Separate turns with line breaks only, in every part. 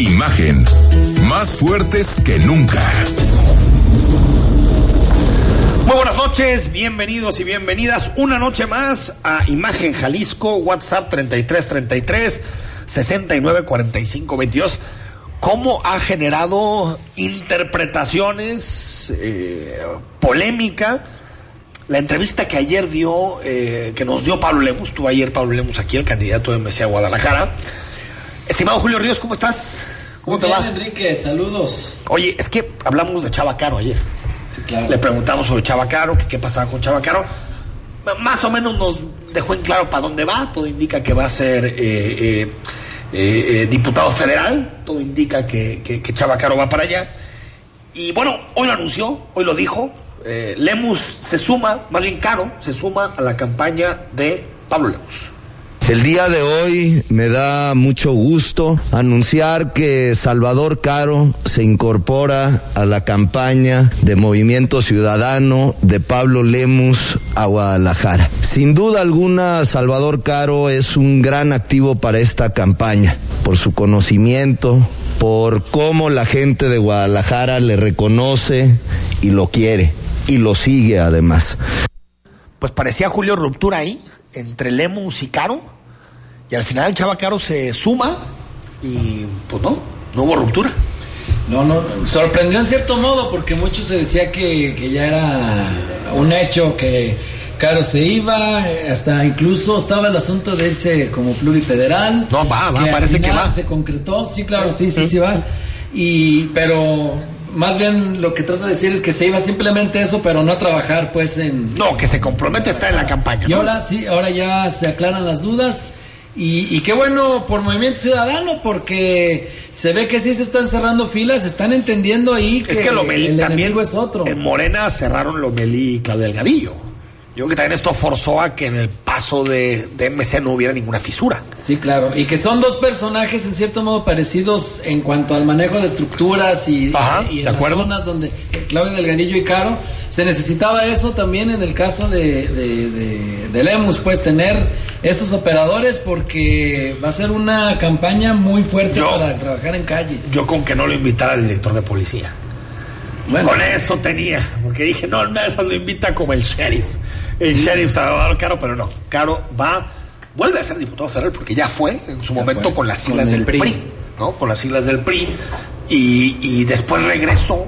Imagen. Más fuertes que nunca.
Muy buenas noches, bienvenidos y bienvenidas una noche más a Imagen Jalisco, WhatsApp 3333 694522. ¿Cómo ha generado interpretaciones, eh, polémica? La entrevista que ayer dio, eh, que nos dio Pablo Lemus, tú ayer Pablo Lemus aquí, el candidato de MC a Guadalajara. Estimado Julio Ríos, ¿cómo estás? ¿Cómo
Muy
te
bien,
va?
Enrique, saludos.
Oye, es que hablamos de Chava Caro ayer.
Sí, claro.
Le preguntamos sobre Chava Caro, que qué pasaba con Chava Caro. Más o menos nos dejó en claro para dónde va. Todo indica que va a ser eh, eh, eh, diputado federal. Todo indica que, que, que Chava Caro va para allá. Y bueno, hoy lo anunció, hoy lo dijo. Lemus se suma, más bien Caro, se suma a la campaña de Pablo Lemus.
El día de hoy me da mucho gusto anunciar que Salvador Caro se incorpora a la campaña de Movimiento Ciudadano de Pablo Lemus a Guadalajara. Sin duda alguna, Salvador Caro es un gran activo para esta campaña, por su conocimiento, por cómo la gente de Guadalajara le reconoce y lo quiere, y lo sigue además.
Pues parecía Julio ruptura ahí, entre Lemus y Caro. Y al final Chava Caro se suma y pues no, no hubo ruptura.
No, no, sorprendió en cierto modo porque mucho se decía que, que ya era un hecho que Caro se iba, hasta incluso estaba el asunto de irse como plurifederal.
No, va, va, parece que va.
Se concretó, sí, claro, sí, sí, sí va. Y, pero más bien lo que trato de decir es que se iba simplemente eso, pero no a trabajar pues en...
No, que se compromete a estar en la campaña.
Y ahora sí, ahora ya se aclaran las dudas. Y, y qué bueno por Movimiento Ciudadano, porque se ve que sí se están cerrando filas, están entendiendo ahí que,
es que Lomelí
el
también
es otro.
En Morena cerraron Lomelí y Claudio Delgadillo. Yo creo que también esto forzó a que en el paso de, de MC no hubiera ninguna fisura.
Sí, claro. Y que son dos personajes en cierto modo parecidos en cuanto al manejo de estructuras y,
Ajá,
y en las
acuerdo.
zonas donde Claudio Delgadillo y Caro. Se necesitaba eso también en el caso de, de, de, de Lemus, pues tener esos operadores porque va a ser una campaña muy fuerte
Yo-
para trabajar en calle.
Yo con que no lo invitara el director de policía.
Bueno,
Con eso tenía. Porque dije, no, una de esas lo invita como el sheriff. El sheriff Salvador Caro, pero no. Caro va, vuelve a ser diputado federal porque ya fue en su momento
fue.
con las siglas
el
del PRI.
PRI.
¿no? Con las siglas del PRI. Y, y después regresó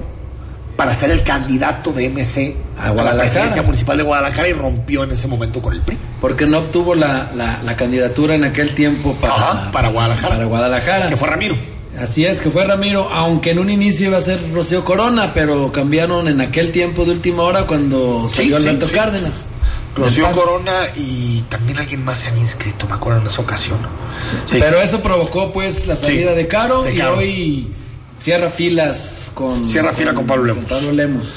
para ser el candidato de MC
A
a, la presidencia municipal de Guadalajara y rompió en ese momento con el PRI.
porque no obtuvo la, la, la candidatura en aquel tiempo para,
Ajá, para Guadalajara.
Para Guadalajara.
Que fue Ramiro.
Así es, que fue Ramiro, aunque en un inicio iba a ser Rocío Corona, pero cambiaron en aquel tiempo de última hora cuando salió
sí,
Alberto
sí.
Cárdenas.
Rocío. Corona y también alguien más se han inscrito, me acuerdo en esa ocasión.
Pero eso provocó pues la salida de Caro
de
y
Caro.
hoy cierra filas con
Cierra fila con Pablo Lemus.
Pablo Lemus.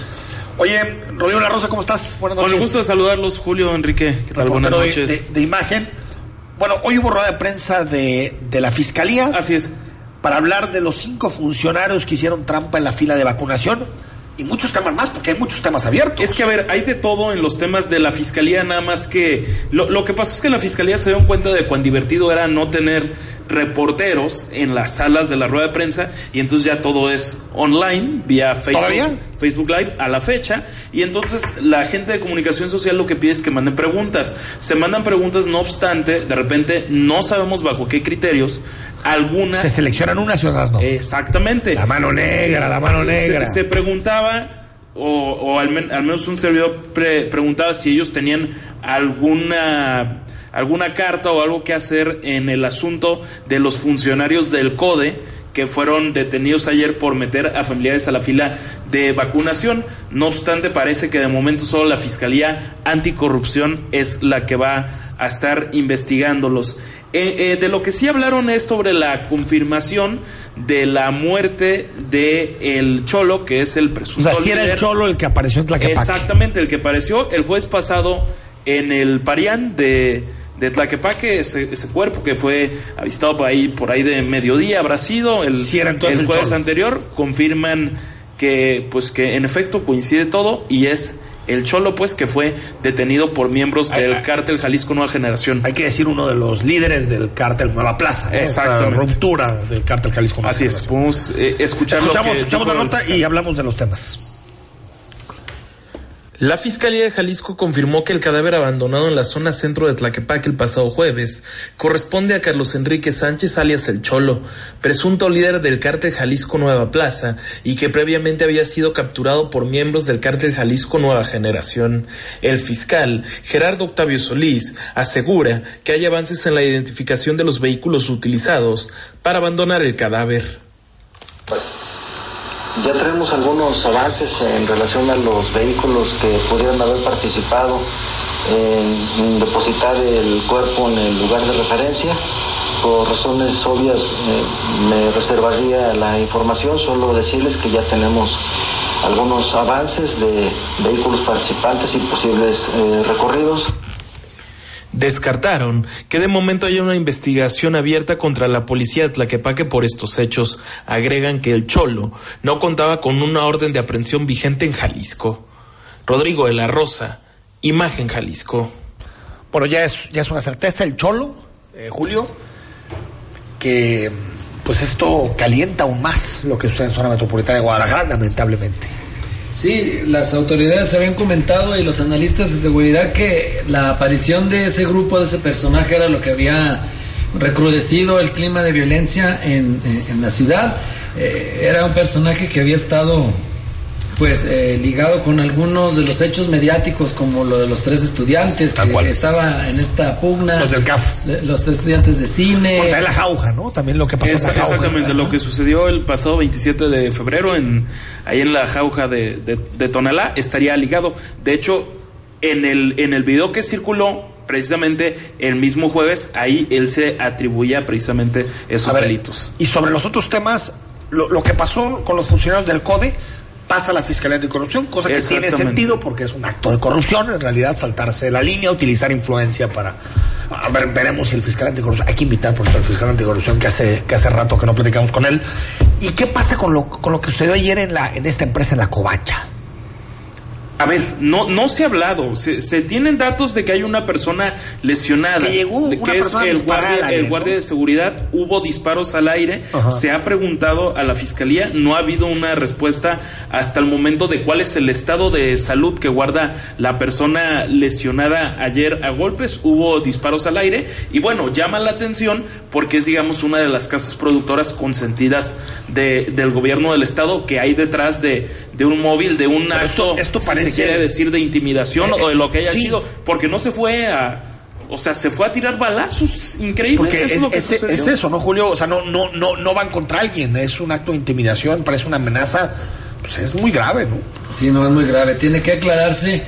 Oye, Rodrigo La Rosa, ¿cómo estás? Buenas
Con
noches.
el gusto de saludarlos, Julio, Enrique. ¿Qué tal? Buenas
de-
noches.
De, de imagen. Bueno, hoy hubo rueda de prensa de, de la Fiscalía
Así es.
para hablar de los cinco funcionarios que hicieron trampa en la fila de vacunación y muchos temas más, porque hay muchos temas abiertos.
Es que, a ver, hay de todo en los temas de la fiscalía, nada más que. Lo, lo que pasó es que en la fiscalía se dieron cuenta de cuán divertido era no tener reporteros en las salas de la rueda de prensa y entonces ya todo es online, vía Facebook,
¿Todavía?
Facebook Live a la fecha. Y entonces la gente de comunicación social lo que pide es que manden preguntas. Se mandan preguntas, no obstante, de repente no sabemos bajo qué criterios. Algunas.
Se seleccionan unas y otras no.
Exactamente.
La mano negra, la mano negra.
Se, se preguntaba, o, o al, men- al menos un servidor pre- preguntaba si ellos tenían alguna alguna carta o algo que hacer en el asunto de los funcionarios del CODE que fueron detenidos ayer por meter a familiares a la fila de vacunación. No obstante, parece que de momento solo la Fiscalía Anticorrupción es la que va a estar investigándolos. Eh, eh, de lo que sí hablaron es sobre la confirmación de la muerte de el Cholo, que es el
O
presunto
sea, si era el cholo el que apareció en Tlaquepaque.
Exactamente, el que apareció el jueves pasado en el Parián de, de Tlaquepaque, ese, ese cuerpo que fue avistado por ahí, por ahí de mediodía, habrá sido el,
Sí,
el
el
jueves
Cholo.
anterior, confirman que pues que en efecto coincide todo y es el Cholo pues que fue detenido por miembros del
ay.
cártel Jalisco Nueva Generación.
Hay que decir uno de los líderes del cártel Nueva Plaza. ¿no? Esta
Exactamente.
ruptura del cártel Jalisco. Nueva
Así es, podemos eh, escuchar lo
Escuchamos,
que
escuchamos la
el
nota y hablamos de los temas.
La Fiscalía de Jalisco confirmó que el cadáver abandonado en la zona centro de Tlaquepaque el pasado jueves corresponde a Carlos Enrique Sánchez alias El Cholo, presunto líder del cártel Jalisco Nueva Plaza y que previamente había sido capturado por miembros del cártel Jalisco Nueva Generación. El fiscal, Gerardo Octavio Solís, asegura que hay avances en la identificación de los vehículos utilizados para abandonar el cadáver.
Ya tenemos algunos avances en relación a los vehículos que pudieran haber participado en depositar el cuerpo en el lugar de referencia. Por razones obvias eh, me reservaría la información, solo decirles que ya tenemos algunos avances de vehículos participantes y posibles eh, recorridos.
Descartaron que de momento haya una investigación abierta contra la policía de Tlaquepaque por estos hechos. Agregan que el Cholo no contaba con una orden de aprehensión vigente en Jalisco. Rodrigo de la Rosa, Imagen Jalisco.
Bueno, ya es, ya es una certeza el cholo, eh, Julio, que pues esto calienta aún más lo que sucede en zona metropolitana de Guadalajara, lamentablemente.
Sí, las autoridades habían comentado y los analistas de seguridad que la aparición de ese grupo, de ese personaje, era lo que había recrudecido el clima de violencia en, en- la ciudad. Eh, era un personaje que había estado pues eh, ligado con algunos de los hechos mediáticos como lo de los tres estudiantes
Tal
que
cual.
estaba en esta pugna
Los del CAF.
los tres estudiantes de cine
Por la jauja, ¿no? También lo que pasó en la jauja.
exactamente, lo que sucedió el pasado 27 de febrero en ahí en la jauja de, de, de Tonalá estaría ligado. De hecho, en el, en el video que circuló precisamente el mismo jueves, ahí él se atribuía precisamente esos
ver,
delitos.
Y sobre los otros temas, lo, lo que pasó con los funcionarios del CODE pasa a la Fiscalía Anticorrupción, cosa que tiene sentido porque es un acto de corrupción, en realidad saltarse la línea, utilizar influencia para... A ver, veremos si el fiscal anticorrupción... Hay que invitar, por cierto, al fiscal anticorrupción que hace, que hace rato que no platicamos con él. ¿Y qué pasa con lo, con lo que sucedió ayer en, la, en esta empresa, en la Covacha?
A ver, no, no se ha hablado. Se, se tienen datos de que hay una persona lesionada.
Que llegó
de
una
que es
persona
el guardia,
al aire,
el guardia
¿no?
de seguridad. Hubo disparos al aire.
Ajá.
Se ha preguntado a la fiscalía. No ha habido una respuesta hasta el momento de cuál es el estado de salud que guarda la persona lesionada ayer a golpes. Hubo disparos al aire. Y bueno, llama la atención porque es, digamos, una de las casas productoras consentidas de, del gobierno del estado que hay detrás de, de un móvil, de un
Pero
acto.
esto- parece-
se quiere decir de intimidación
Eh,
o de lo que haya
sí.
sido, porque no se fue a, o sea, se fue a tirar balazos, increíble.
Porque
eso
es,
lo que
es-
sucedió.
es eso, ¿no, Julio? O sea, no, no, no, no van contra alguien, es un acto de intimidación, parece una amenaza, pues es muy grave, ¿no?
Sí, no es muy grave. Tiene que aclararse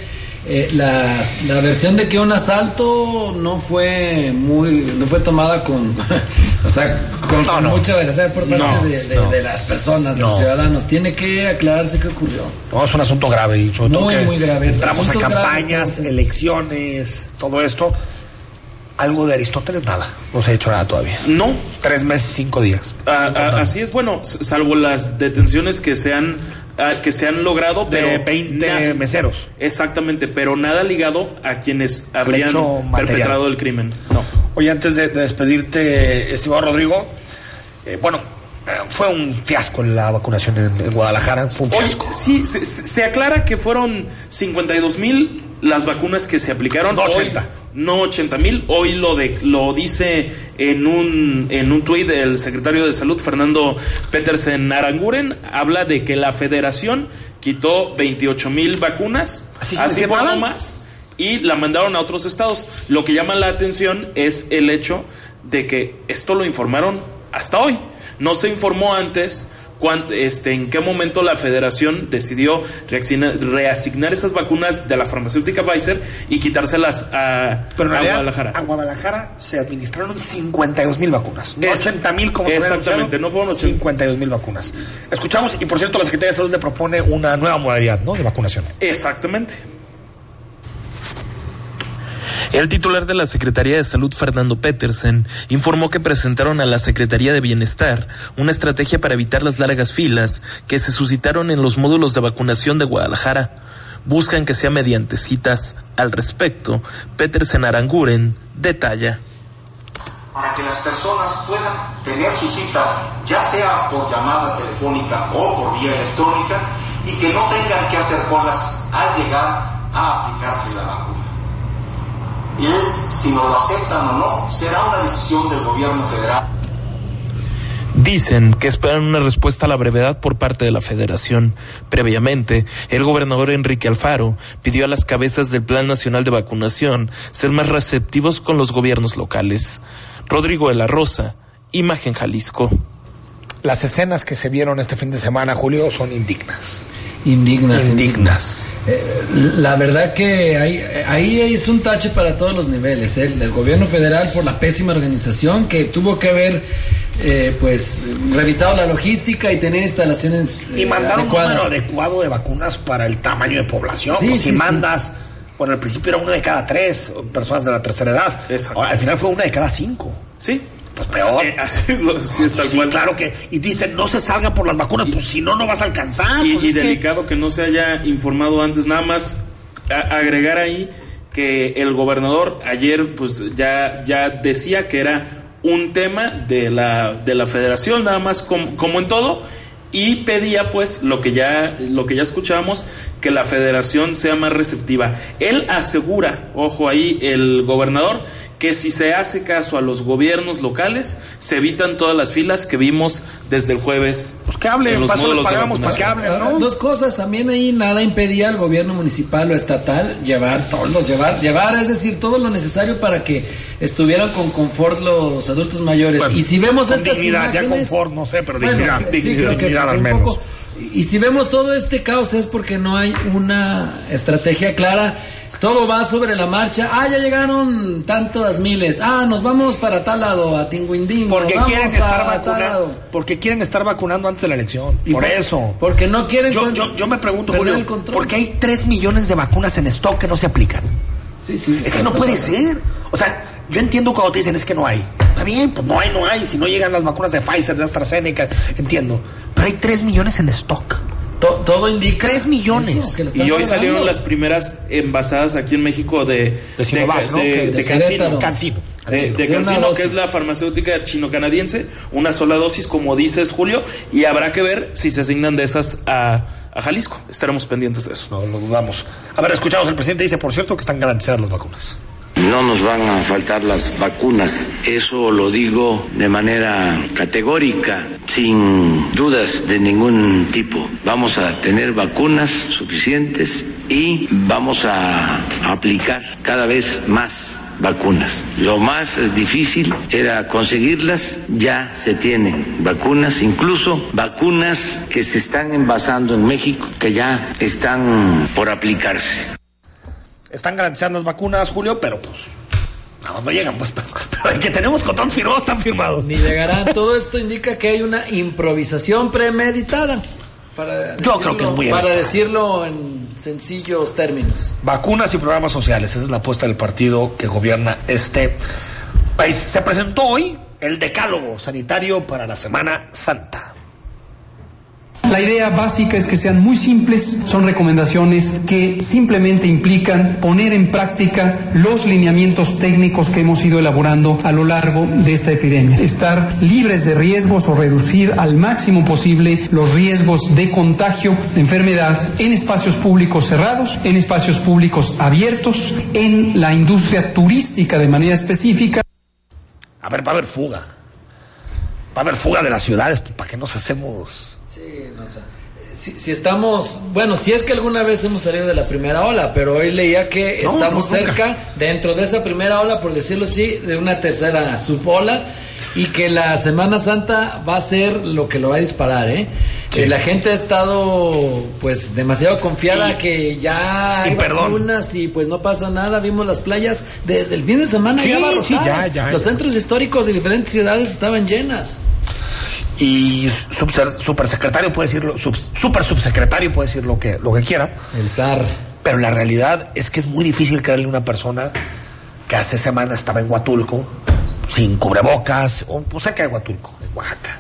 eh, la, la versión de que un asalto no fue muy, no fue tomada con, o sea, con,
No,
con
no.
mucha veracidad por parte
No,
de, de-
no.
de las personas, de
No.
los ciudadanos. Tiene que aclararse qué ocurrió.
No, es un asunto grave y sobre todo
Muy,
que
muy grave.
entramos a
graves,
campañas, elecciones, todo esto. Algo de Aristóteles, nada. No se ha hecho nada todavía.
No,
Tres meses, cinco días.
a- a- así es, bueno, salvo las detenciones que se han, que se han logrado,
De
pero
20
na-
meseros.
Exactamente, pero nada ligado a quienes habrían perpetrado el crimen. No.
Oye, antes de, de despedirte, estimado Rodrigo, eh, bueno, eh, fue un fiasco la vacunación en, Guadalajara. Fue un fiasco.
sí, se aclara que fueron 52 mil las vacunas que se aplicaron.
No
Hoy-
80.
no 80 mil. Hoy lo, de, lo dice en un, en un tuit el secretario de Salud, Fernando Petersen Aranguren. Habla de que la federación quitó 28 mil vacunas.
¿Así decir
por
nada?
más. Y la mandaron a otros estados. Lo que llama la atención es el hecho de que esto lo informaron hasta hoy. No se informó antes este, en qué momento la federación decidió reasignar, esas vacunas de la farmacéutica Pfizer y quitárselas a, Guadalajara.
A Guadalajara se administraron 52 mil vacunas, no 80 mil como
Exactamente, no fueron
52 mil vacunas. Escuchamos, y por cierto, la Secretaría de Salud le propone una nueva modalidad ¿no? de vacunación.
Exactamente. El titular de la Secretaría de Salud, Fernando Petersen, informó que presentaron a la Secretaría de Bienestar una estrategia para evitar las largas filas que se suscitaron en los módulos de vacunación de Guadalajara. Buscan que sea mediante citas. Al respecto, Petersen Aranguren detalla.
Para que las personas puedan tener su cita, ya sea por llamada telefónica o por vía electrónica, y que no tengan que hacer colas al llegar a aplicarse la vacuna y si nos lo aceptan o no, será una decisión del gobierno federal.
Dicen que esperan una respuesta a la brevedad por parte de la federación. Previamente, el gobernador Enrique Alfaro pidió a las cabezas del Plan Nacional de Vacunación ser más receptivos con los gobiernos locales. Rodrigo de la Rosa, Imagen Jalisco.
Las escenas que se vieron este fin de semana, Julio, son indignas
indignas.
Indignas.
Eh, la verdad que ahí, ahí es un tache para todos los niveles. ¿eh? El gobierno federal por la pésima organización que tuvo que haber eh, pues revisado la logística y tener instalaciones
y mandar un número adecuado de vacunas para el tamaño de población. Pues si mandas, bueno, al principio era una de cada tres personas de la tercera edad. al final fue una de cada cinco.
Sí
pues peor. Eh,
así, sí,
claro que. Y dicen, no se salgan por las vacunas, pues si no, no vas a alcanzar.
Y,
pues
delicado que... no se haya informado antes, nada más agregar ahí que el gobernador ayer, pues ya, ya decía que era un tema de la, de la federación, nada más como, como en todo y pedía pues lo que ya lo que ya escuchamos que la federación sea más receptiva. Él asegura, ojo ahí el gobernador que si se hace caso a los gobiernos locales, se evitan todas las filas que vimos desde el jueves.
Pues que hablen, paso los pagamos para que hablen, ¿no?
Dos cosas, también ahí nada impedía al gobierno municipal o estatal llevar todos, llevar, llevar, es decir, todo lo necesario para que estuvieran con confort los adultos mayores. y si vemos estas
dignidad, ya confort, no sé, pero dignidad, dignidad, al menos.
Y si vemos todo este caos es porque no hay una estrategia clara todo va sobre la marcha. Ah, ya llegaron tantas miles. Ah, nos vamos para tal lado, a Tinguindín.
Porque quieren estar vacunando. Porque quieren estar vacunando antes de la elección. por, eso.
Porque no quieren.
Yo, yo, me pregunto, Julio, porque hay 3 millones de vacunas en stock que no se aplican.
Sí, sí.
Es que no puede ser. O sea, yo entiendo cuando te dicen es que no hay. Está bien, pues no hay, no hay. Si no llegan las vacunas de Pfizer, de AstraZeneca, entiendo. Pero hay 3 millones en stock
todo indica.
3 millones.
Y hoy salieron las primeras envasadas aquí en México de.
De Sinovac, ¿no? De,
Cancino. De, Cancino, que es la farmacéutica chino-canadiense. Una sola dosis, como dices, Julio. Y habrá que ver si se asignan de esas a, a Jalisco. Estaremos pendientes de eso.
No lo dudamos. A ver, escuchamos. El presidente dice, por cierto, que están garantizadas las vacunas.
No nos van a faltar las vacunas, eso lo digo de manera categórica, sin dudas de ningún tipo. Vamos a tener vacunas suficientes y vamos a aplicar cada vez más vacunas. Lo más difícil era conseguirlas, ya se tienen vacunas, incluso vacunas que se están envasando en México, que ya están por aplicarse.
Están garantizadas las vacunas, Julio, pero pues no, no llegan, pues, pues pero el que tenemos contratos firmados están firmados.
Ni llegarán. Todo esto indica que hay una improvisación premeditada. Para
Yo creo que es muy
Para decirlo en sencillos términos.
Vacunas y programas sociales, esa es la apuesta del partido que gobierna este país. Se presentó hoy el decálogo sanitario para la Semana Santa.
La idea básica es que sean muy simples, son recomendaciones que simplemente implican poner en práctica los lineamientos técnicos que hemos ido elaborando a lo largo de esta epidemia. Estar libres de riesgos o reducir al máximo posible los riesgos de contagio de enfermedad en espacios públicos cerrados, en espacios públicos abiertos, en la industria turística de manera específica.
A ver, va a haber fuga. Va a haber fuga de las ciudades, pues, ¿para qué nos hacemos?
Sí, no sé. Si, estamos, bueno, si es que alguna vez hemos salido de la primera ola, pero hoy leía que estamos cerca, dentro de esa primera ola, por decirlo así, de una tercera subola y que la Semana Santa va a ser lo que lo va a disparar, ¿eh?
Sí.
La gente ha estado pues demasiado confiada
Y-
que ya
y
hay
perdón.
vacunas y pues no pasa nada. Vimos las playas desde el fin de semana
Sí,
ya
sí,
abarrotadas.
ya, ya.
Los centros históricos de diferentes ciudades estaban llenas.
Y supersecretario puede decir, lo- sub- super subsecretario puede decir lo que, lo que quiera.
El zar.
Pero la realidad es que es muy difícil creerle a una persona que hace semanas estaba en Huatulco, sin cubrebocas, o pues, cerca de Huatulco, en Oaxaca.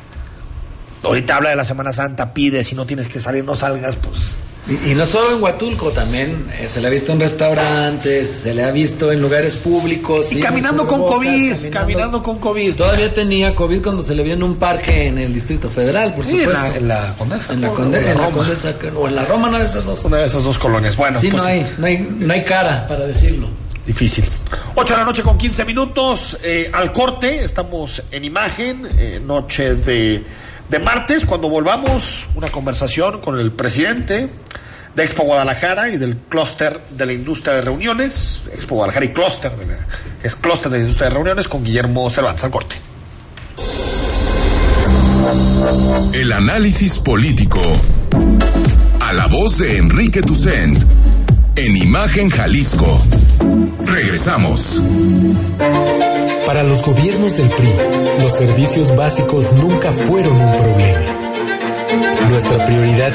Ahorita habla de la Semana Santa, pide, si no tienes que salir, no salgas, pues.
Y, y no solo en Huatulco, también eh, se le ha visto en restaurantes, se le ha visto en lugares públicos.
Y
sí,
caminando con COVID, caminando con COVID.
Todavía tenía COVID cuando se le vio en un parque en el Distrito Federal, por
Sí, en
supuesto.
la, en la Condesa.
En la. Conde- en la. Condesa, o en la Roma, una de esas dos.
Una de esas dos colonias. Bueno,
Sí,
pues,
no, hay, no, hay, no hay cara para decirlo.
Difícil. 8 de la noche con 15 minutos. eh, al corte, estamos en imagen, eh, noche de, de martes. Cuando volvamos, una conversación con el presidente de Expo Guadalajara y del clúster de la industria de reuniones. Expo Guadalajara y clúster, es clúster de la industria de reuniones con Guillermo Cervantes. Al corte.
El análisis político. A la voz de Enrique Tucent. En Imagen Jalisco. Regresamos.
Para los gobiernos del PRI, los servicios básicos nunca fueron un problema. Nuestra prioridad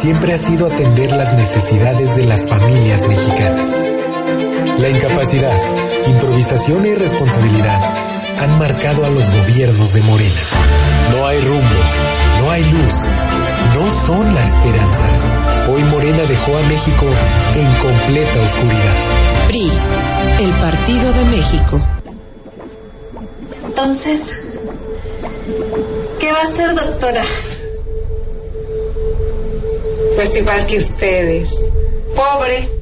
siempre ha sido atender las necesidades de las familias mexicanas. La incapacidad, improvisación e irresponsabilidad han marcado a los gobiernos de Morena. No hay rumbo, no hay luz, no son la esperanza. Hoy Morena dejó a México en completa oscuridad.
PRI, el Partido de México.
Entonces, ¿qué va a hacer, doctora?
Pues igual que ustedes. Pobre.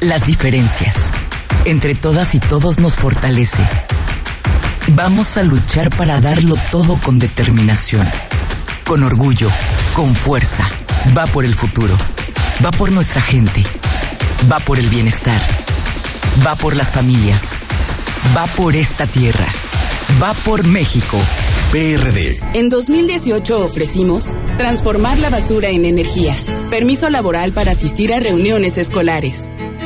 las diferencias. Entre todas y todos nos fortalece. Vamos a luchar para darlo todo con determinación, con orgullo, con fuerza. Va por el futuro, va por nuestra gente, va por el bienestar, va por las familias, va por esta tierra, va por México.
PRD.
En 2018 ofrecimos transformar la basura en energía, permiso laboral para asistir a reuniones escolares,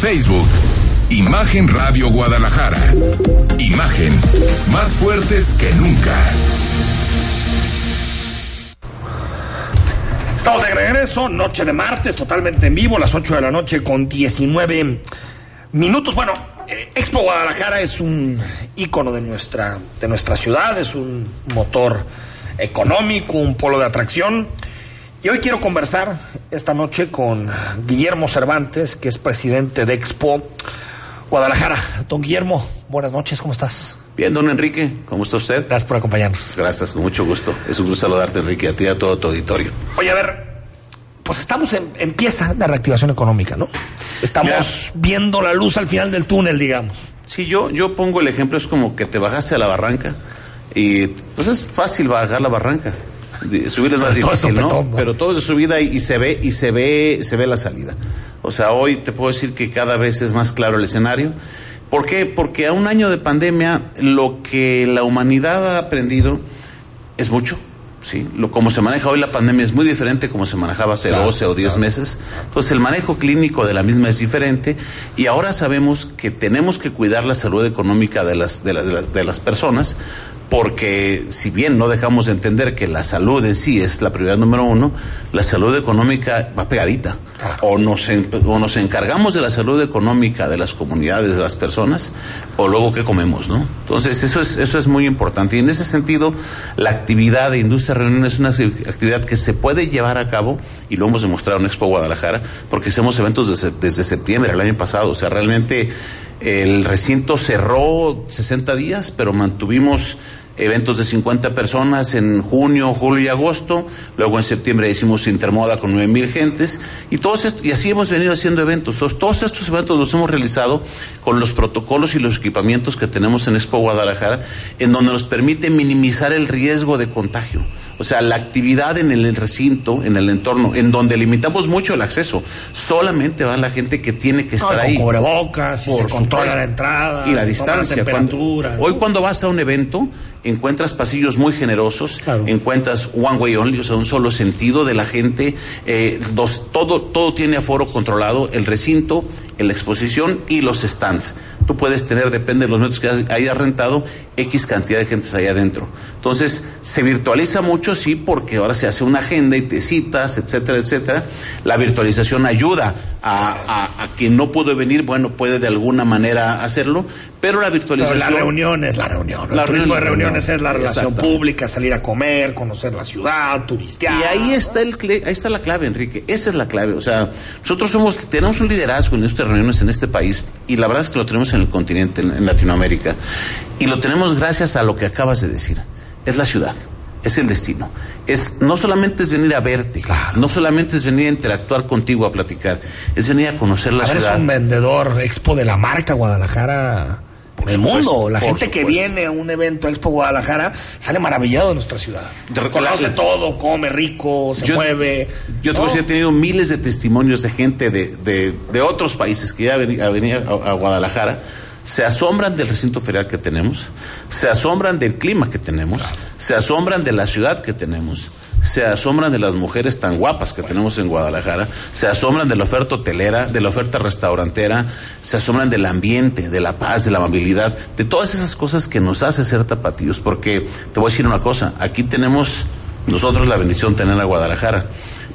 Facebook, Imagen Radio Guadalajara. Imagen, más fuertes que nunca.
Estamos de regreso, noche de martes, totalmente en vivo, las 8 de la noche con 19 minutos. Bueno, Eh, Expo Guadalajara es un ícono de nuestra, de nuestra ciudad, es un motor económico, un polo de atracción. Y hoy quiero conversar esta noche con Guillermo Cervantes, que es presidente de Expo Guadalajara. Don Guillermo, buenas noches, ¿cómo estás?
Bien, don Enrique, ¿cómo está usted?
Gracias por acompañarnos.
Gracias, con mucho gusto. Es un gusto saludarte, Enrique, a ti y a todo tu auditorio.
Oye, a ver, pues estamos en, empieza la reactivación económica, ¿no? Estamos Mira, viendo la luz al final del túnel, digamos.
Sí, yo, yo pongo el ejemplo, es como que te bajaste a la barranca y pues es fácil bajar la barranca. Subir es más difícil, ¿no? Pero todo es de subida y, y se ve, y se ve, se ve la salida. O sea, hoy te puedo decir que cada vez es más claro el escenario. ¿Por qué? Porque a un año de pandemia lo que la humanidad ha aprendido es mucho. ¿sí? Lo, como se maneja hoy la pandemia es muy diferente como se manejaba hace claro, 12 o 10 claro. meses. Entonces el manejo clínico de la misma es diferente y ahora sabemos que tenemos que cuidar la salud económica de las, de, la, de, la, de las personas porque si bien no dejamos de entender que la salud en sí es la prioridad número uno, la salud económica va pegadita. Claro. O, nos, o nos encargamos de la salud económica de las comunidades, de las personas, o luego qué comemos, ¿no? Entonces eso es, eso es muy importante. Y en ese sentido, la actividad de industria reunión es una actividad que se puede llevar a cabo, y lo hemos demostrado en Expo Guadalajara, porque hacemos eventos desde, desde septiembre del año pasado. O sea, realmente el recinto cerró 60 días, pero mantuvimos eventos de 50 personas en junio, julio y agosto. Luego en septiembre hicimos Intermoda con 9 mil gentes. Y, todos y así hemos venido haciendo eventos. Todos, estos eventos los hemos realizado con los protocolos y los equipamientos que tenemos en Expo Guadalajara, en donde nos permite minimizar el riesgo de contagio. O sea, la actividad en el recinto, en el entorno, en donde limitamos mucho el acceso, solamente va la gente que tiene que estar
no, con
ahí.
cubrebocas, y se controla la entrada,
y la distancia.
La temperatura.
Cuando, hoy cuando vas a un evento, encuentras pasillos muy generosos, claro. encuentras one way only, o sea, un solo sentido de la gente, eh, dos, todo, todo tiene aforo controlado, el recinto, la exposición y los stands. Tú puedes tener, depende de los metros que hayas rentado, X cantidad de gente ahí adentro. Entonces, se virtualiza mucho, sí, porque ahora se hace una agenda y te citas, etcétera, etcétera. La virtualización ayuda a, a, a quien no pudo venir, bueno, puede de alguna manera hacerlo, pero la virtualización...
Pero la reunión es la reunión. La el turismo de reuniones es la relación pública, salir a comer, conocer la ciudad, turistear.
Y ahí está, el, ahí está la clave, Enrique. Esa es la clave. O sea, nosotros somos, tenemos un liderazgo en estas reuniones en este país y la verdad es que lo tenemos en el continente, en, en Latinoamérica. Y lo tenemos gracias a lo que acabas de decir. Es la ciudad es el destino. Es, no solamente es venir a verte, claro. no solamente es venir a interactuar contigo, a platicar, es venir a conocer la
a ver,
ciudad.
Es un vendedor expo de la marca Guadalajara por el supuesto, mundo. La gente supuesto. que viene a un evento Expo Guadalajara sale maravillado de nuestra ciudad. Conoce todo, come rico, se
yo,
mueve.
Yo decir, he tenido miles de testimonios de gente de, de, de otros países que ya venía a, a Guadalajara se asombran del recinto ferial que tenemos, se asombran del clima que tenemos, claro. se asombran de la ciudad que tenemos, se asombran de las mujeres tan guapas que tenemos en Guadalajara, se asombran de la oferta hotelera, de la oferta restaurantera, se asombran del ambiente, de la paz, de la amabilidad, de todas esas cosas que nos hace ser tapatíos. Porque te voy a decir una cosa, aquí tenemos nosotros la bendición de tener a Guadalajara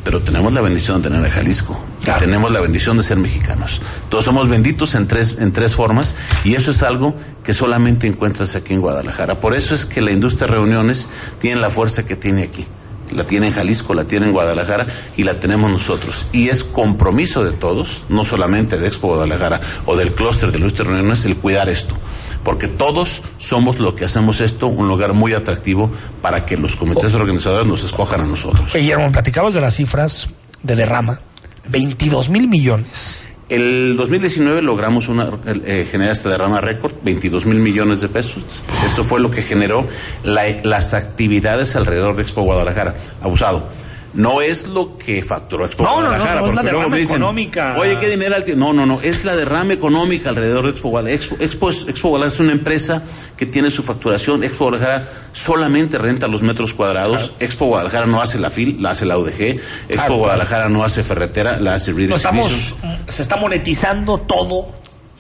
pero tenemos la bendición de tener a Jalisco. Claro. Tenemos la bendición de ser mexicanos. Todos somos benditos en tres, en tres formas y eso es algo que solamente encuentras aquí en Guadalajara. Por eso es que la industria de reuniones tiene la fuerza que tiene aquí. La tiene en Jalisco, la tiene en Guadalajara y la tenemos nosotros. Y es compromiso de todos, no solamente de Expo Guadalajara o del clúster de la industria de reuniones, el cuidar esto porque todos somos lo que hacemos esto un lugar muy atractivo para que los comités organizadores nos escojan a nosotros.
Guillermo, platicabas de las cifras de derrama, 22 mil millones.
El 2019 logramos una, eh, generar esta derrama récord, 22 mil millones de pesos. Eso fue lo que generó la, las actividades alrededor de Expo Guadalajara. Abusado no es lo que facturó Expo
no,
Guadalajara.
No, no, no, es la derrama
dicen,
económica.
Oye, ¿qué dinero al No, no, no, es la derrama económica alrededor de Expo Guadalajara. Expo, Expo, Expo Guadalajara es una empresa que tiene su facturación. Expo Guadalajara solamente renta los metros cuadrados. Claro. Expo Guadalajara no hace la FIL, la hace la UDG. Expo claro, Guadalajara claro. no hace ferretera, la hace
no estamos, Se está monetizando todo,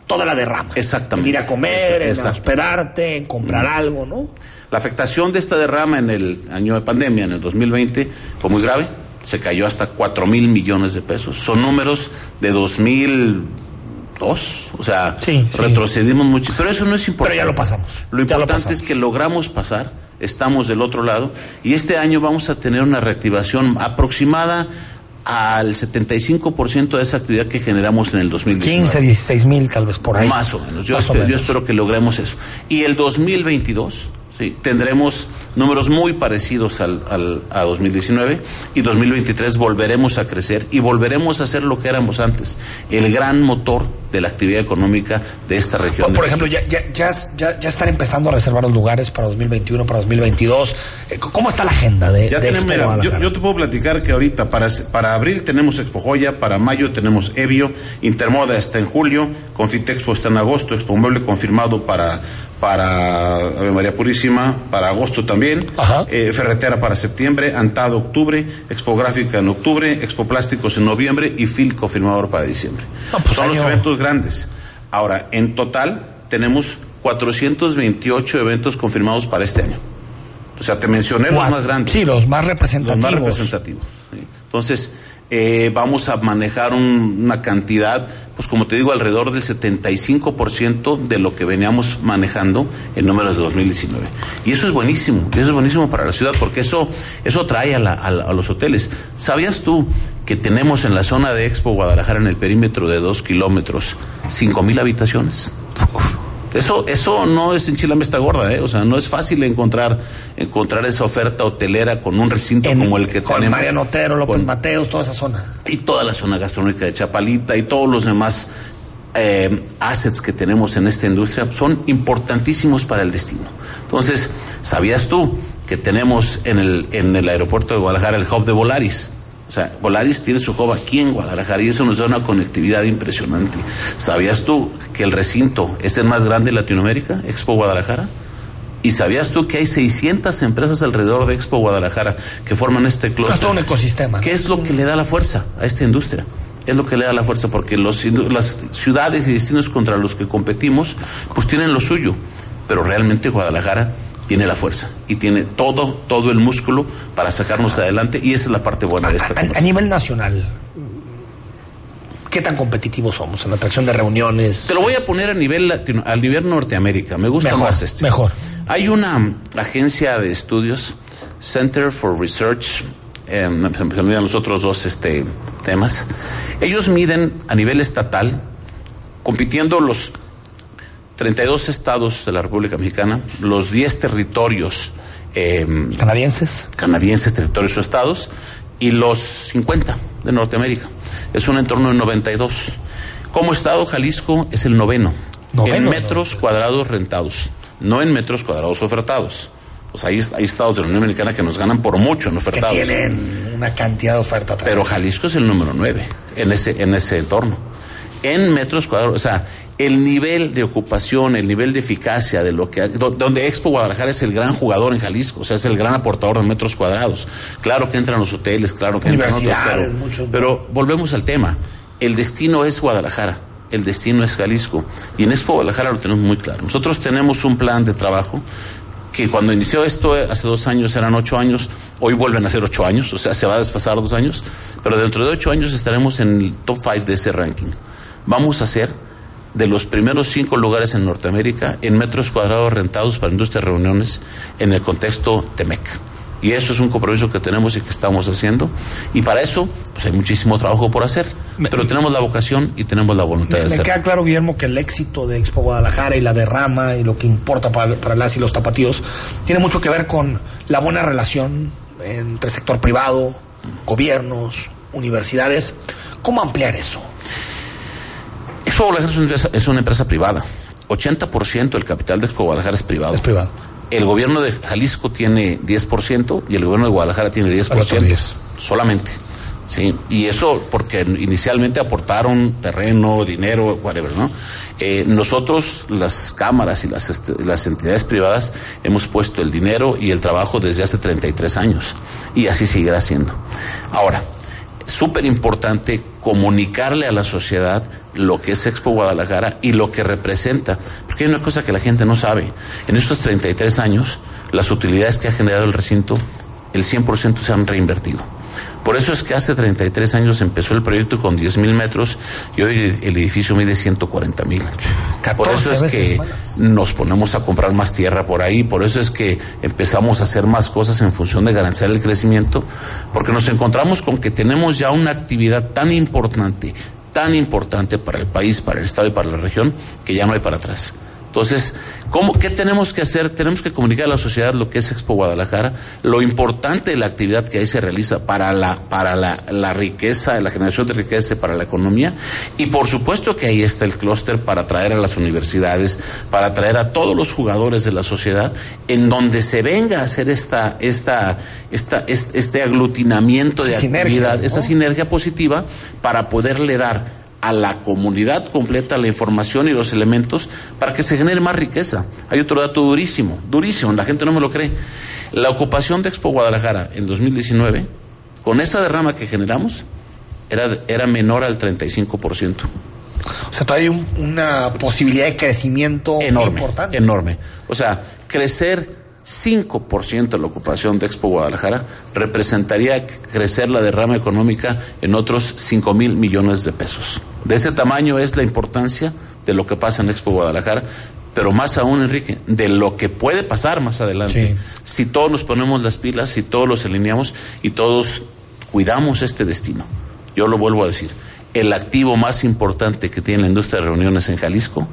toda la derrama.
Exactamente.
En ir a comer, en hospedarte, en comprar mm. algo, ¿no?
La afectación de esta derrama en el año de pandemia, en el 2020, fue muy grave. Se cayó hasta 4 mil millones de pesos. Son números de dos. O sea, retrocedimos mucho. Pero eso no es importante.
Pero ya lo pasamos.
Lo importante es que logramos pasar, estamos del otro lado, y este año vamos a tener una reactivación aproximada al 75% de esa actividad que generamos en el 2019.
15, 16 mil tal vez por ahí.
Más o menos. Yo, espero, yo espero que logremos eso. Y el 2022 Sí, tendremos números muy parecidos al, al, a 2019 y 2023 volveremos a crecer y volveremos a ser lo que éramos antes, el gran motor de la actividad económica de esta región.
Por, por ejemplo, ya, ya, ya, ya, están empezando a reservar los lugares para 2021, para 2022. Eh, ¿Cómo está la agenda de,
ya
de
tenemos, mira, yo, yo, te puedo platicar que ahorita para, para abril tenemos Expo Joya, para mayo tenemos Evio, Intermoda está en julio, Confitexpo está en agosto, Expo Mueble confirmado para para Ave María Purísima, para agosto también, eh, Ferretera para septiembre, Antado octubre, Expográfica en octubre, Expo Plásticos en noviembre y FIL confirmador para diciembre. pues Son los eventos grandes. Ahora, en total tenemos 428 eventos confirmados para este año. O sea, te mencioné los más grandes.
Sí, los más representativos.
Los más representativos. Entonces, eh, vamos a manejar una cantidad pues como te digo, alrededor del 75% de lo que veníamos manejando en números de 2019. Y eso es buenísimo, eso es buenísimo para la ciudad porque eso, eso trae a, a, los hoteles. ¿Sabías tú que tenemos en la zona de Expo Guadalajara, en el perímetro de dos kilómetros, cinco mil habitaciones? Eso, eso no es en Chilamesta gorda, ¿eh? O sea, no es fácil encontrar, encontrar esa oferta hotelera con un recinto como el que
con
tenemos.
Mariano Otero, López Mateos, toda esa zona.
Y toda la zona gastronómica de Chapalita y todos los demás eh, assets que tenemos en esta industria son importantísimos para el destino. Entonces, ¿sabías tú que tenemos en el, en el aeropuerto de Guadalajara el hub de Volaris? O sea, Volaris tiene su hub aquí en Guadalajara y eso nos da una conectividad impresionante. ¿Sabías tú que el recinto es el más grande de Latinoamérica, Expo Guadalajara? ¿Y sabías tú que hay 600 empresas alrededor de Expo Guadalajara que forman este clúster?
Es todo un ecosistema.
¿Qué es lo que le da la fuerza a esta industria? Es lo que le da la fuerza porque los, las ciudades y destinos contra los que competimos pues tienen lo suyo, pero realmente Guadalajara tiene la fuerza y tiene todo, todo el músculo para sacarnos adelante y esa es la parte buena de esta.
A, a nivel nacional, ¿qué tan competitivos somos en la atracción de reuniones?
Te lo voy a poner a nivel latino, a nivel Norteamérica. Me gusta más este.
Mejor.
Hay una agencia de estudios, Center for Research, eh, se me olvidan los otros dos este, temas. Ellos miden a nivel estatal, compitiendo los 32 estados de la República Mexicana, los 10 territorios eh,
canadienses,
canadienses, territorios o estados, y los 50 de Norteamérica. Es un entorno de 92. Como estado, Jalisco es el noveno, en metros cuadrados rentados, no en metros cuadrados ofertados. Pues hay, hay estados de la Unión Americana que nos ganan por mucho en ofertados.
Que tienen una cantidad de oferta.
Pero Jalisco es el número 9 en ese, en ese entorno. En metros cuadrados, o sea, el nivel de ocupación, el nivel de eficacia de lo que donde Expo Guadalajara es el gran jugador en Jalisco, o sea, es el gran aportador de metros cuadrados. Claro que entran los hoteles, claro que entran otros, pero, pero volvemos al tema. El destino es Guadalajara, el destino es Jalisco y en Expo Guadalajara lo tenemos muy claro. Nosotros tenemos un plan de trabajo que cuando inició esto hace dos años eran ocho años, hoy vuelven a ser ocho años, o sea, se va a desfasar dos años, pero dentro de ocho años estaremos en el top five de ese ranking. Vamos a ser de los primeros cinco lugares en Norteamérica en metros cuadrados rentados para industrias de reuniones en el contexto TEMEC. Y eso es un compromiso que tenemos y que estamos haciendo. Y para eso, pues hay muchísimo trabajo por hacer. pero tenemos la vocación y tenemos la voluntad
me,
de hacerlo.
Me queda claro, Guillermo, que el éxito de Expo Guadalajara y la derrama y lo que importa para, para las y los tapatíos tiene mucho que ver con la buena relación entre sector privado, gobiernos, universidades. ¿Cómo ampliar eso?
Expo Guadalajara es una empresa, es una empresa privada. 80% del capital de Expo Guadalajara es privado.
Es privado.
El gobierno de Jalisco tiene 10% y el gobierno de Guadalajara tiene 10%. 10. Solamente. Sí, y eso porque inicialmente aportaron terreno, dinero, whatever, ¿no? Eh, nosotros, las cámaras y las, este, las entidades privadas, hemos puesto el dinero y el trabajo desde hace 33 años y así seguirá siendo. Ahora, súper importante comunicarle a la sociedad lo que es Expo Guadalajara y lo que representa. Porque hay una cosa que la gente no sabe. En estos 33 años, las utilidades que ha generado el recinto, el 100% se han reinvertido. Por eso es que hace 33 años empezó el proyecto con 10 mil metros y hoy el edificio mide 140 mil. Por eso es que nos ponemos a comprar más tierra por ahí, por eso es que empezamos a hacer más cosas en función de garantizar el crecimiento, porque nos encontramos con que tenemos ya una actividad tan importante, tan importante para el país, para el Estado y para la región, que ya no hay para atrás. Entonces, ¿cómo, ¿qué tenemos que hacer? Tenemos que comunicar a la sociedad lo que es Expo Guadalajara, lo importante de la actividad que ahí se realiza para la, para la, la riqueza, la generación de riqueza para la economía, y por supuesto que ahí está el clúster para atraer a las universidades, para atraer a todos los jugadores de la sociedad, en donde se venga a hacer esta, esta, esta, este, aglutinamiento de actividad, esta sinergia positiva, para poderle dar a la comunidad completa la información y los elementos para que se genere más riqueza. Hay otro dato durísimo, durísimo, la gente no me lo cree. La ocupación de Expo Guadalajara en 2019, con esa derrama que generamos, era, era menor al 35%.
O sea, todavía hay una posibilidad de crecimiento
enorme,
importante.
Enorme. O sea, crecer 5% de la ocupación de Expo Guadalajara representaría crecer la derrama económica en otros 5 mil millones de pesos. De ese tamaño es la importancia de lo que pasa en Expo Guadalajara, pero más aún, Enrique, de lo que puede pasar más adelante. Si todos nos ponemos las pilas, si todos los alineamos y todos cuidamos este destino. Yo lo vuelvo a decir, el activo más importante que tiene la industria de reuniones en Jalisco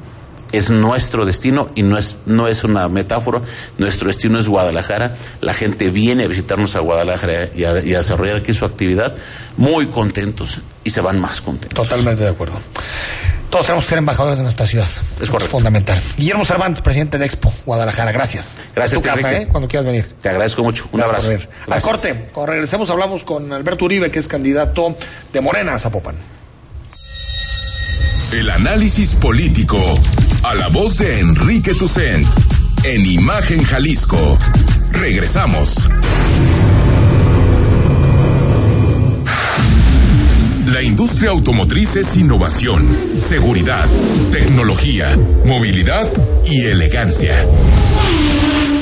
es nuestro destino y no es, no es una metáfora, nuestro destino es Guadalajara, la gente viene a visitarnos a Guadalajara y a, desarrollar aquí su actividad muy contentos y se van más contentos.
Totalmente de acuerdo. Todos tenemos que ser embajadores de nuestra ciudad. Es correcto. fundamental. Guillermo Cervantes, presidente de Expo, Guadalajara. Gracias.
Gracias.
Tu casa, ¿eh? Cuando quieras venir.
Te agradezco mucho. Un abrazo.
A corte. Cuando regresemos hablamos con Alberto Uribe, que es candidato de Morena a Zapopan.
El análisis político a la voz de Enrique Tucent en Imagen Jalisco. Regresamos. La industria automotriz es innovación, seguridad, tecnología, movilidad y elegancia.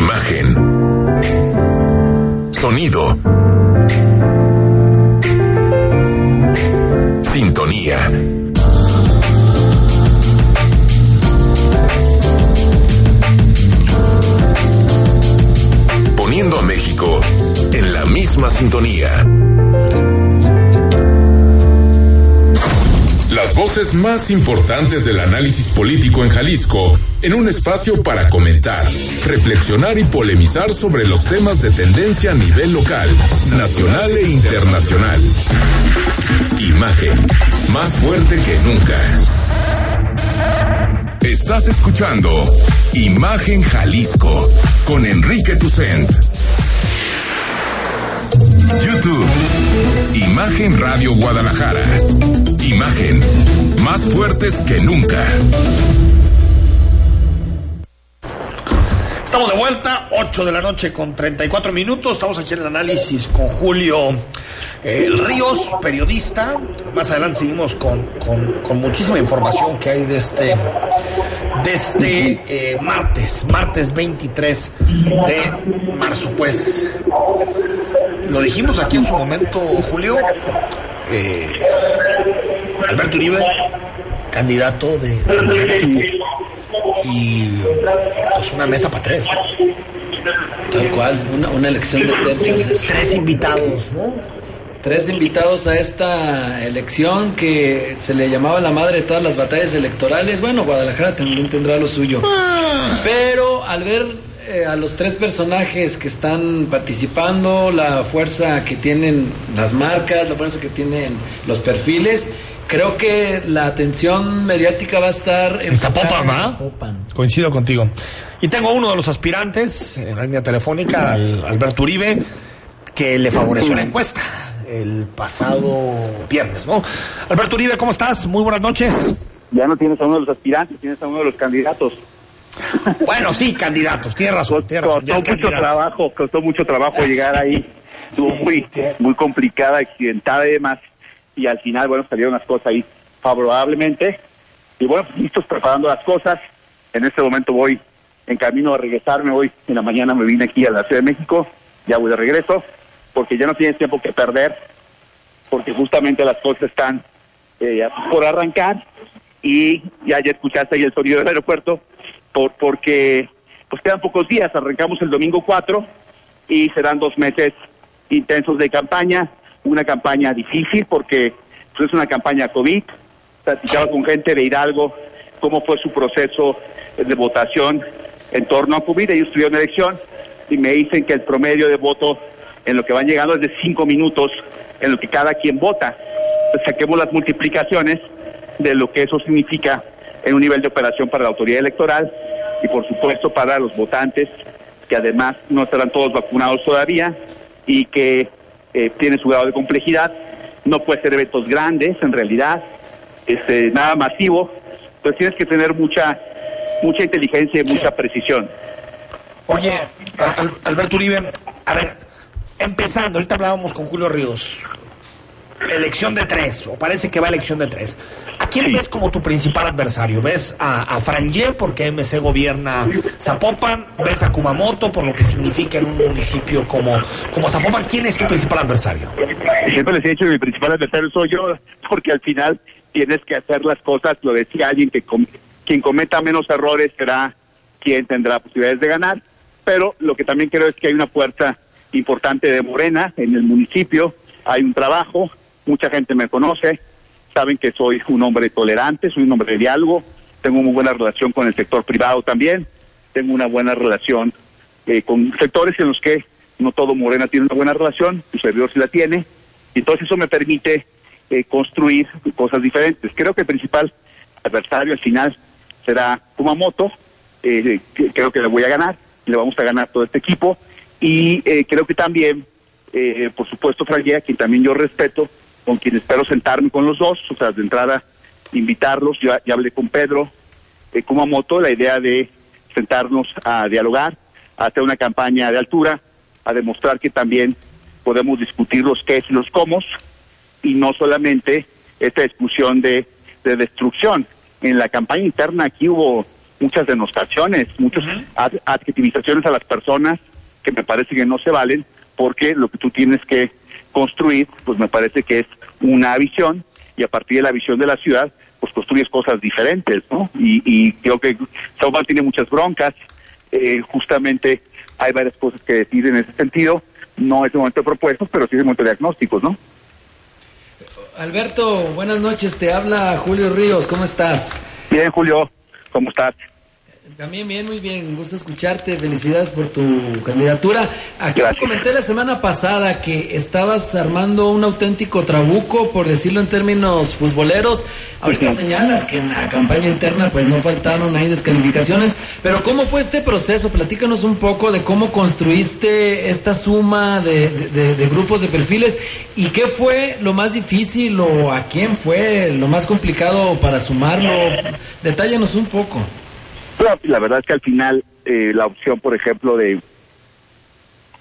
Imagen. Sonido. Sintonía. Poniendo a México en la misma sintonía. Las voces más importantes del análisis político en Jalisco en un espacio para comentar, reflexionar y polemizar sobre los temas de tendencia a nivel local, nacional e internacional. Imagen, más fuerte que nunca. Estás escuchando Imagen Jalisco con Enrique Tucent. YouTube. Imagen Radio Guadalajara. Imagen. Más fuertes que nunca.
Estamos de vuelta, 8 de la noche con 34 minutos. Estamos aquí en el análisis con Julio eh, Ríos, periodista. Más adelante seguimos con, con, muchísima información que hay de este, de este eh, martes, martes 23 de marzo. Pues lo dijimos aquí en su momento, Julio. Eh, Alberto Uribe, candidato de, de y pues una mesa para tres.
Tal cual, una, elección de tercios.
Tres invitados, ¿no?
Tres invitados a esta elección que se le llamaba la madre de todas las batallas electorales. Bueno, Guadalajara también tendrá lo suyo. Ah. Pero al ver eh, a los tres personajes que están participando, la fuerza que tienen las marcas, la fuerza que tienen los perfiles, creo que la atención mediática va a estar
en Zapopan, ¿verdad? Coincido contigo. Y tengo uno de los aspirantes en la línea telefónica, Alberto Uribe, que le favoreció la encuesta el pasado viernes, ¿no? Alberto Uribe, ¿cómo estás? Muy buenas noches.
Ya no tienes a uno de los aspirantes, tienes a uno de los candidatos.
Bueno, sí, candidatos, tienes razón.
costó mucho trabajo, costó mucho trabajo llegar ahí. Estuvo muy, muy complicada, accidentada y demás y al final, bueno, salieron las cosas ahí favorablemente. Y bueno, listos preparando las cosas. En este momento voy en camino a regresarme. Hoy en la mañana me vine aquí a la Ciudad de México, ya voy de regreso, porque ya no tienes tiempo que perder, porque justamente las cosas están eh, por arrancar y ya, ya escuchaste ahí el sonido del aeropuerto, por, porque pues quedan pocos días, arrancamos el domingo 4 y serán dos meses intensos de campaña, una campaña difícil porque pues, es una campaña COVID. Platicaba con gente de Hidalgo cómo fue su proceso de votación en torno a COVID. Ellos tuvieron elección y me dicen que el promedio de voto en lo que van llegando es de cinco minutos en lo que cada quien vota. saquemos las multiplicaciones de lo que eso significa en un nivel de operación para la autoridad electoral y por supuesto para los votantes que además no estarán todos vacunados todavía y que eh, tiene su grado de complejidad, no puede ser eventos grandes en realidad, este, nada masivo, pues tienes que tener mucha, mucha inteligencia y mucha precisión.
Oye, Alberto Uribe, a ver, empezando, ahorita hablábamos con Julio Ríos, elección de tres, o parece que va a elección de tres. ¿A quién ves como tu principal adversario? ¿Ves a, a porque MC gobierna Zapopan? ¿Ves a Kumamoto por lo que significa en un municipio como, como Zapopan? ¿Quién es tu principal adversario?
Siempre les he dicho que mi principal adversario soy yo, porque al final tienes que hacer las cosas, lo decía alguien, que quien cometa menos errores será quien tendrá posibilidades de ganar, pero lo que también creo es que hay una fuerza importante de Morena en el municipio, hay un trabajo, mucha gente me conoce, saben que soy un hombre tolerante, soy un hombre de diálogo, tengo muy buena relación con el sector privado también, tengo una buena relación eh, con sectores en los que no todo Morena tiene una buena relación, su servidor sí la tiene, y entonces eso me permite eh, construir cosas diferentes. Creo que el principal adversario al final será Kumamoto, eh, creo que le voy a ganar, le vamos a ganar todo este equipo, y creo que también, por supuesto, Franguea, quien también yo respeto, con quien espero sentarme con los dos, o sea, de entrada invitarlos, ya, ya hablé con Pedro eh, Kumamoto, la idea de sentarnos a dialogar, a hacer una campaña de altura, a demostrar que también podemos discutir los qué y los cómo, y no solamente esta discusión de, de destrucción. En la campaña interna aquí hubo muchas denostaciones, muchas adjetivizaciones a las personas que me parece que no se valen, porque lo que tú tienes que construir, pues me parece que es una visión y a partir de la visión de la ciudad, pues construyes cosas diferentes, ¿no? Y, creo que Sao tiene muchas broncas, eh, justamente hay varias cosas que decir en ese sentido, no es el momento de propuestas, pero sí es el momento de diagnósticos, ¿no?
Alberto, buenas noches, te habla Julio Ríos, ¿cómo estás?
Bien, Julio, ¿cómo estás?
También bien, muy bien, gusto escucharte, felicidades por tu candidatura. Aquí comenté la semana pasada que estabas armando un auténtico trabuco, por decirlo en términos futboleros. Ahorita señalas que en la campaña interna pues no faltaron ahí descalificaciones, pero ¿cómo fue este proceso? Platícanos un poco de cómo construiste esta suma de, de grupos de perfiles y qué fue lo más difícil o a quién fue lo más complicado para sumarlo. Detállanos un poco.
La verdad es que al final eh, la opción, por ejemplo, de,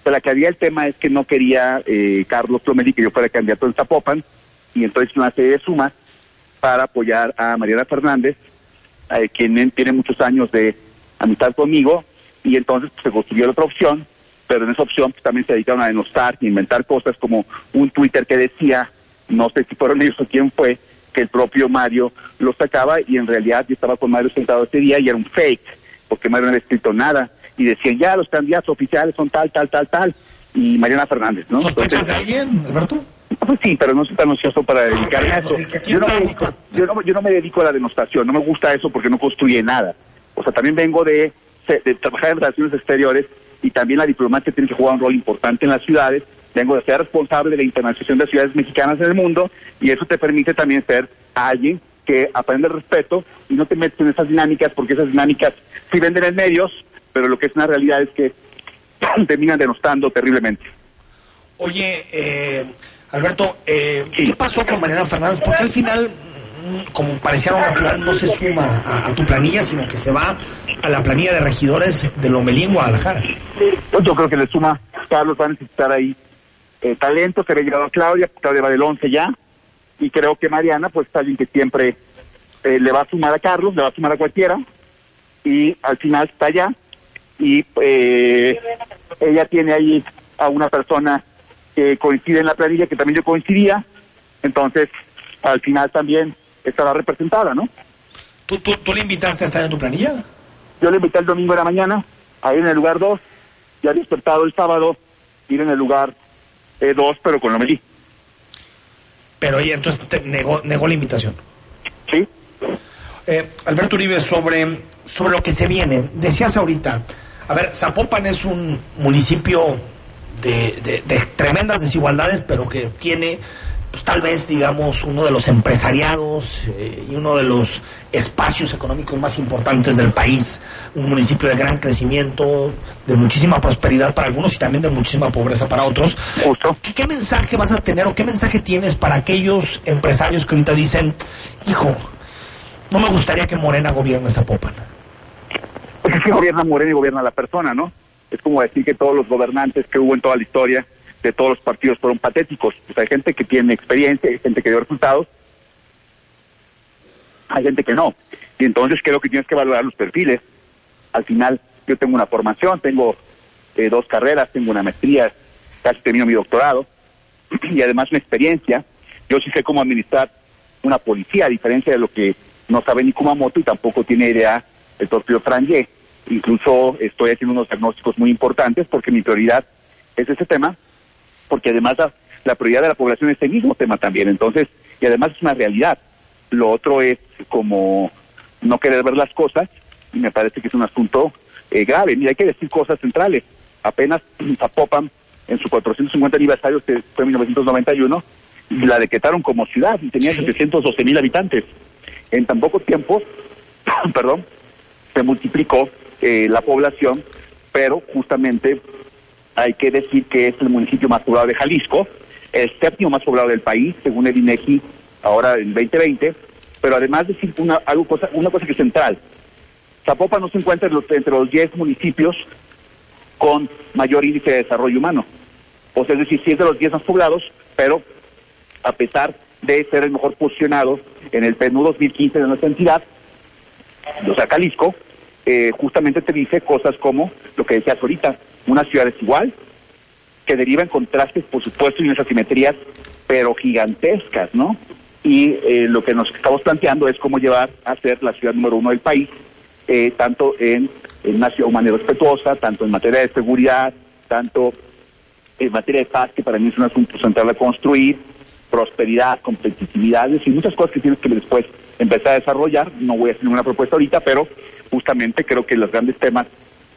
la que había el tema es que no quería eh, Carlos Plomelli que yo fuera candidato en Zapopan y entonces una serie de sumas para apoyar a Mariana Fernández, eh, quien tiene muchos años de amistad conmigo y entonces pues, se construyó otra opción, pero en esa opción pues, también se dedicaron a denostar y inventar cosas como un Twitter que decía, no sé si fueron ellos o quién fue, que el propio Mario lo sacaba y en realidad yo estaba con Mario sentado ese día y era un fake, porque Mario no había escrito nada y decían ya los candidatos oficiales son tal, tal, tal, tal y Mariana Fernández, ¿no?
¿Sospechas de alguien, Alberto?
Pues sí, pero no soy tan ocioso para dedicarme a eso. Yo no, me dedico, yo, no, yo no me dedico a la denostación, no me gusta eso porque no construye nada. O sea, también vengo de, de trabajar en relaciones exteriores y también la diplomacia tiene que jugar un rol importante en las ciudades. Vengo de ser responsable de la internacionalización de ciudades mexicanas en el mundo y eso te permite también ser alguien que aprende el respeto y no te metes en esas dinámicas porque esas dinámicas sí venden en medios, pero lo que es una realidad es que terminan denostando terriblemente.
Oye, eh, Alberto, eh, ¿qué pasó con Mariana Fernández? Porque al final, mm, como parecía lo natural, no se suma a, a, tu planilla, sino que se va a la planilla de regidores de Lomelí en Guadalajara.
Pues yo creo que le suma, Carlos va a necesitar ahí eh, talento, se había llegado a Claudia, Claudia va del 11 ya, y creo que Mariana, pues es alguien que siempre eh, le va a sumar a Carlos, le va a sumar a cualquiera, y al final está allá, y eh, ella tiene ahí a una persona que coincide en la planilla, que también yo coincidía, entonces al final también estará representada, ¿no?
¿Tú, tú, tú le invitaste a estar en tu planilla?
Yo le invité el domingo de la mañana, a ir en el lugar 2, ya despertado el sábado, ir en el lugar 2, eh, pero con Lomelí.
Pero ella entonces te negó, negó la invitación.
Sí.
Eh, Alberto Uribe, sobre, sobre lo que se viene, decías ahorita, a ver, Zapopan es un municipio de, de, de tremendas desigualdades, pero que tiene pues, tal vez, digamos, uno de los empresariados eh, y uno de los espacios económicos más importantes del país, un municipio de gran crecimiento, de muchísima prosperidad para algunos y también de muchísima pobreza para otros. ¿Qué, ¿Qué, mensaje vas a tener o qué mensaje tienes para aquellos empresarios que ahorita dicen, hijo, no me gustaría que Morena gobierne Zapopan?
Pues es que gobierna Morena y gobierna la persona, ¿no? Es como decir que todos los gobernantes que hubo en toda la historia de todos los partidos fueron patéticos. Pues hay gente que tiene experiencia, hay gente que dio resultados, hay gente que no. Y entonces creo que tienes que valorar los perfiles. Al final, yo tengo una formación, tengo eh, dos carreras, tengo una maestría, casi termino mi doctorado, y además una experiencia. Yo sí sé cómo administrar una policía, a diferencia de lo que no sabe ni Kumamoto y tampoco tiene idea el propio Franje. Incluso estoy haciendo unos diagnósticos muy importantes porque mi prioridad es ese tema porque además la, la, prioridad de la población es este mismo tema también. Entonces, y además es una realidad. Lo otro es como no querer ver las cosas, y me parece que es un asunto eh, grave. Mira, hay que decir cosas centrales. Apenas Zapopan, en su 450 aniversario, que fue en 1991, y la decretaron como ciudad y tenía sí. 712 mil habitantes. En tan poco tiempo, perdón, se multiplicó eh, la población, pero justamente hay que decir que es el municipio más poblado de Jalisco, el séptimo más poblado del país, según el INEGI, ahora en 2020, pero además decir una, algo cosa, una cosa que es central. Zapopan no se encuentra entre los, entre los 10 municipios con mayor índice de desarrollo humano. O sea, es decir, sí es de los 10 más poblados, pero a pesar de ser el mejor posicionado en el PNU 2015 de nuestra entidad, o sea, Jalisco, eh, justamente te dice cosas como lo que decías ahorita, una ciudad desigual, que deriva en contrastes, por supuesto, y en asimetrías, pero gigantescas, ¿no? Y eh, lo que nos estamos planteando es cómo llevar a ser la ciudad número uno del país, eh, tanto en, en una ciudad humana respetuosa, tanto en materia de seguridad, tanto en materia de paz, que para mí es un asunto central a construir, prosperidad, competitividad, y muchas cosas que tienes que después empezar a desarrollar. No voy a hacer ninguna propuesta ahorita, pero justamente creo que los grandes temas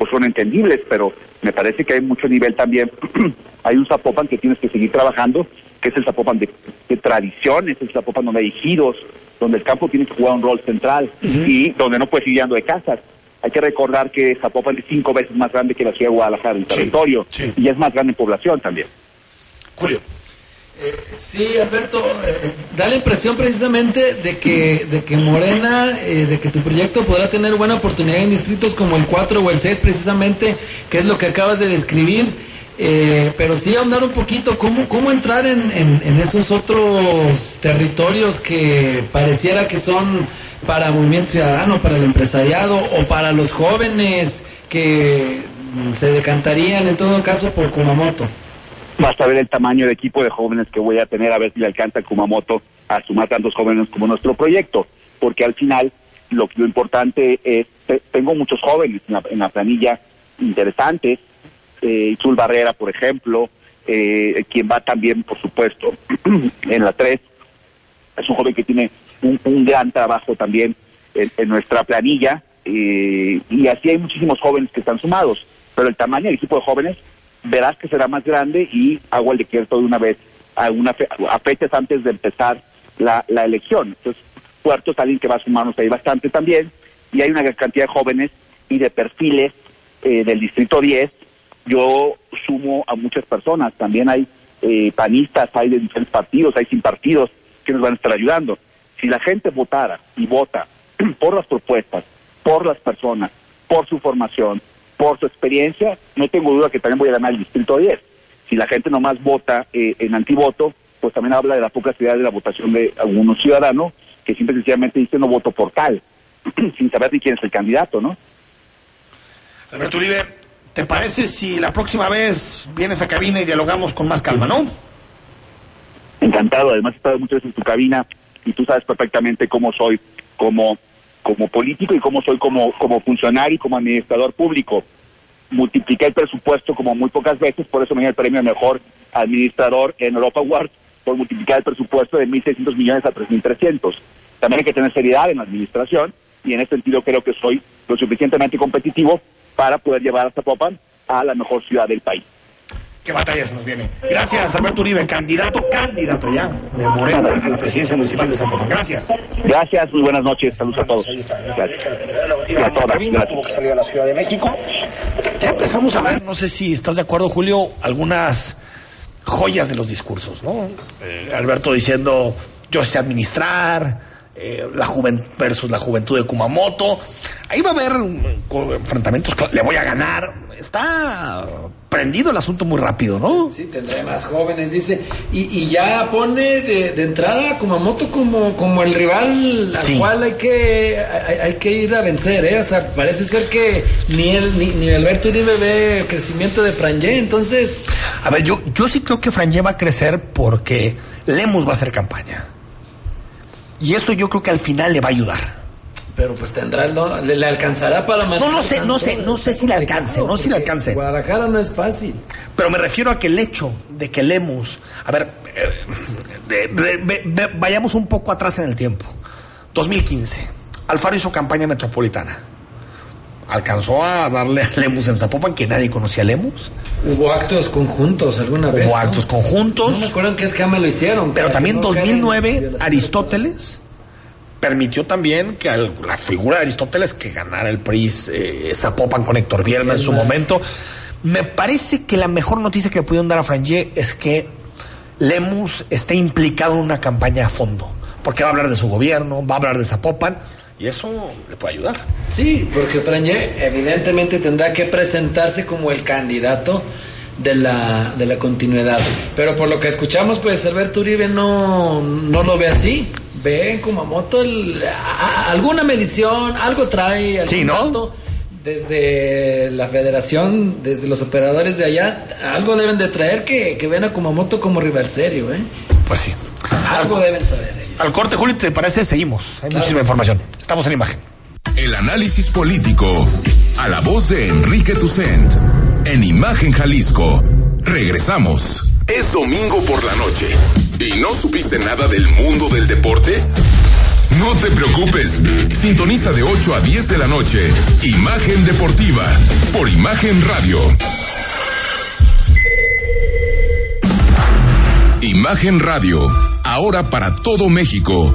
pues son entendibles, pero me parece que hay mucho nivel también. hay un Zapopan que tienes que seguir trabajando, que es el Zapopan de, de tradiciones, el Zapopan donde hay giros, donde el campo tiene que jugar un rol central uh -huh. y donde no puedes ir yendo de casas. Hay que recordar que Zapopan es cinco veces más grande que la ciudad de Guadalajara en territorio
sí.
y es más grande en población también.
Julio.
Eh, sí, Alberto, eh, da la impresión precisamente de que, de que Morena, eh, de que tu proyecto podrá tener buena oportunidad en distritos como el 4 o el 6, precisamente, que es lo que acabas de describir. pero sí ahondar un poquito, ¿cómo, cómo entrar en, en, esos otros territorios que pareciera que son para Movimiento Ciudadano, para el empresariado o para los jóvenes que se decantarían en todo caso por Kumamoto?
Basta ver el tamaño de equipo de jóvenes que voy a tener a ver si le alcanza Kumamoto a sumar tantos jóvenes como nuestro proyecto, porque al final lo, lo importante es, tengo muchos jóvenes en la, planilla interesantes, eh, Barrera, por ejemplo, eh, quien va también, por supuesto, en la 3, es un joven que tiene un, gran trabajo también en, nuestra planilla, eh, y así hay muchísimos jóvenes que están sumados, pero el tamaño del equipo de jóvenes verás que será más grande y hago el decreto de una vez a, una a fechas antes de empezar la, la elección. Entonces, Puerto es alguien que va a sumarnos ahí bastante también y hay una gran cantidad de jóvenes y de perfiles eh, del Distrito 10. Yo sumo a muchas personas, también hay eh, panistas, hay de diferentes partidos, hay sin partidos que nos van a estar ayudando. Si la gente votara y vota por las propuestas, por las personas, por su formación, por su experiencia, no tengo duda que también voy a ganar el distrito 10. Si la gente nomás vota eh, en antivoto, pues también habla de la poca ciudad de la votación de algunos ciudadanos que simple y sencillamente dicen no voto por tal, sin saber ni quién es el candidato, ¿no?
Alberto Uribe, ¿te parece si la próxima vez vienes a cabina y dialogamos con más calma, no?
Encantado, además he estado muchas veces en tu cabina y tú sabes perfectamente cómo soy como como político y cómo soy como, como funcionario y como administrador público. Multipliqué el presupuesto como muy pocas veces, por eso me dio el premio mejor administrador en Europa Award, por multiplicar el presupuesto de 1.600 millones a 3.300. También hay que tener seriedad en la administración y en ese sentido creo que soy lo suficientemente competitivo para poder llevar a Zapopan a la mejor ciudad del país
qué batalla se nos viene. Gracias, Alberto Uribe, candidato, candidato ya de Morena a la presidencia municipal de San Gracias.
Gracias, muy buenas noches, saludos a todos. Ahí está. Gracias.
A todas, tuvo que salir a la Ciudad de México. Ya empezamos a ver, no sé si estás de acuerdo, Julio, algunas joyas de los discursos, ¿no? Eh, Alberto diciendo, yo sé administrar, eh, la juventud versus la juventud de Kumamoto. Ahí va a haber enfrentamientos, le voy a ganar. Está prendido el asunto muy rápido, ¿no?
Sí, tendrá más jóvenes, dice. Y, ya pone de, entrada a Kumamoto como, como el rival al cual hay que, hay, que ir a vencer, ¿eh? O sea, parece ser que ni, él, ni, ni Alberto Uribe ve crecimiento de Franje, entonces...
A ver, yo, yo sí creo que Franje va a crecer porque Lemus va a hacer campaña. Y eso yo creo que al final le va a ayudar.
Pero pues tendrá, le, le, alcanzará para
No lo sé, no sé, no sé si le alcance, no sé si le alcance.
Guadalajara no es fácil.
Pero me refiero a que el hecho de que Lemus, a ver, eh, vayamos un poco atrás en el tiempo. 2015, Alfaro hizo campaña metropolitana. Alcanzó a darle a Lemus en Zapopan, que nadie conocía a Lemus.
Hubo actos conjuntos alguna vez.
Hubo actos conjuntos.
No me acuerdo en qué escama lo hicieron.
Pero también 2009, Aristóteles permitió también que la figura de Aristóteles que ganara el PRI eh, Zapopan con Héctor Bielma en su momento. Me parece que la mejor noticia que pudieron dar a Frangé es que Lemus esté implicado en una campaña a fondo, porque va a hablar de su gobierno, va a hablar de Zapopan y eso le puede ayudar.
Sí, porque Frangé evidentemente tendrá que presentarse como el candidato de la, de la continuidad. Pero por lo que escuchamos, pues Alberto Uribe no, no lo ve así ve en Kumamoto alguna medición, algo trae, algún
sí, ¿no?
desde la federación, desde los operadores de allá, algo deben de traer que, que ven a Kumamoto como rival serio, ¿eh?
Pues sí.
Algo deben saber ellos.
Al corte, Julio, ¿te parece? Seguimos. Hay muchísima información. Estamos en imagen.
El análisis político a la voz de Enrique Tucent en Imagen Jalisco. Regresamos. Es domingo por la noche y no supiste nada del mundo del deporte. No te preocupes. Sintoniza de 8 a 10 de la noche. Imagen Deportiva por Imagen Radio. Imagen Radio, ahora para todo México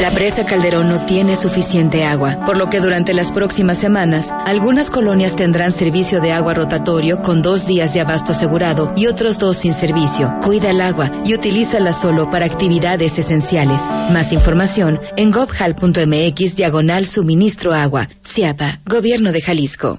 La presa Calderón no tiene suficiente agua, por lo que durante las próximas semanas, algunas colonias tendrán servicio de agua rotatorio con dos días de abasto asegurado y otros dos sin servicio. Cuida el agua y utilízala solo para actividades esenciales. Más información en gobhal.mx diagonal suministro agua. CIAPA, Gobierno de Jalisco.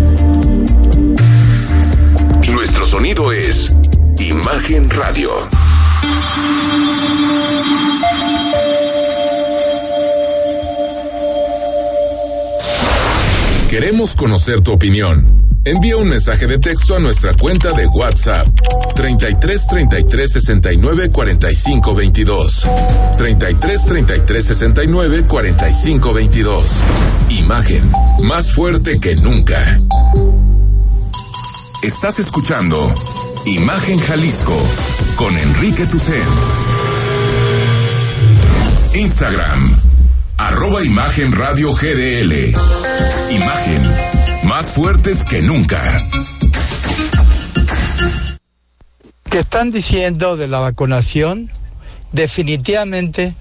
Sonido es Imagen Radio. Queremos conocer tu opinión. Envía un mensaje de texto a nuestra cuenta de WhatsApp 33 33 69 45 22. 33 33 69 45 22. Imagen más fuerte que nunca. Estás escuchando Imagen Jalisco con Enrique Tucen. Instagram arroba Imagen Radio GDL. Imagen, más fuertes que nunca.
¿Qué están diciendo de la vacunación? Definitivamente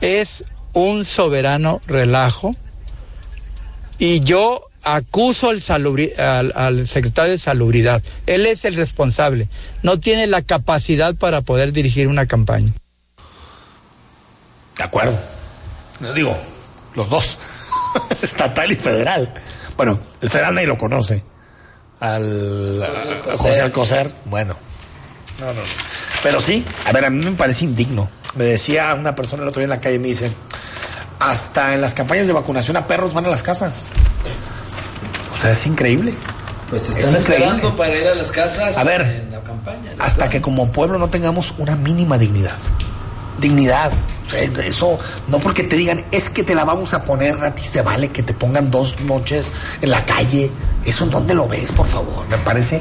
es un soberano relajo y yo acuso al, al, al, secretario de Salubridad. Él es el responsable. No tiene la capacidad para poder dirigir una campaña.
De acuerdo. Digo, los dos. Estatal y federal. Bueno, el federal nadie lo conoce. Al, a Jorge Alcocer, bueno. No, no, no. Pero sí, a ver, a mí me parece indigno. Me decía una persona el otro día en la calle, me dice, hasta en las campañas de vacunación a perros van a las casas. O sea, es increíble.
Pues están esperando para ir a las casas
a ver,
en la campaña.
Hasta que como pueblo no tengamos una mínima dignidad. Dignidad. O sea, eso, no porque te digan, es que te la vamos a poner, a ti se vale que te pongan dos noches en la calle. ¿Eso en dónde lo ves, por favor? Me parece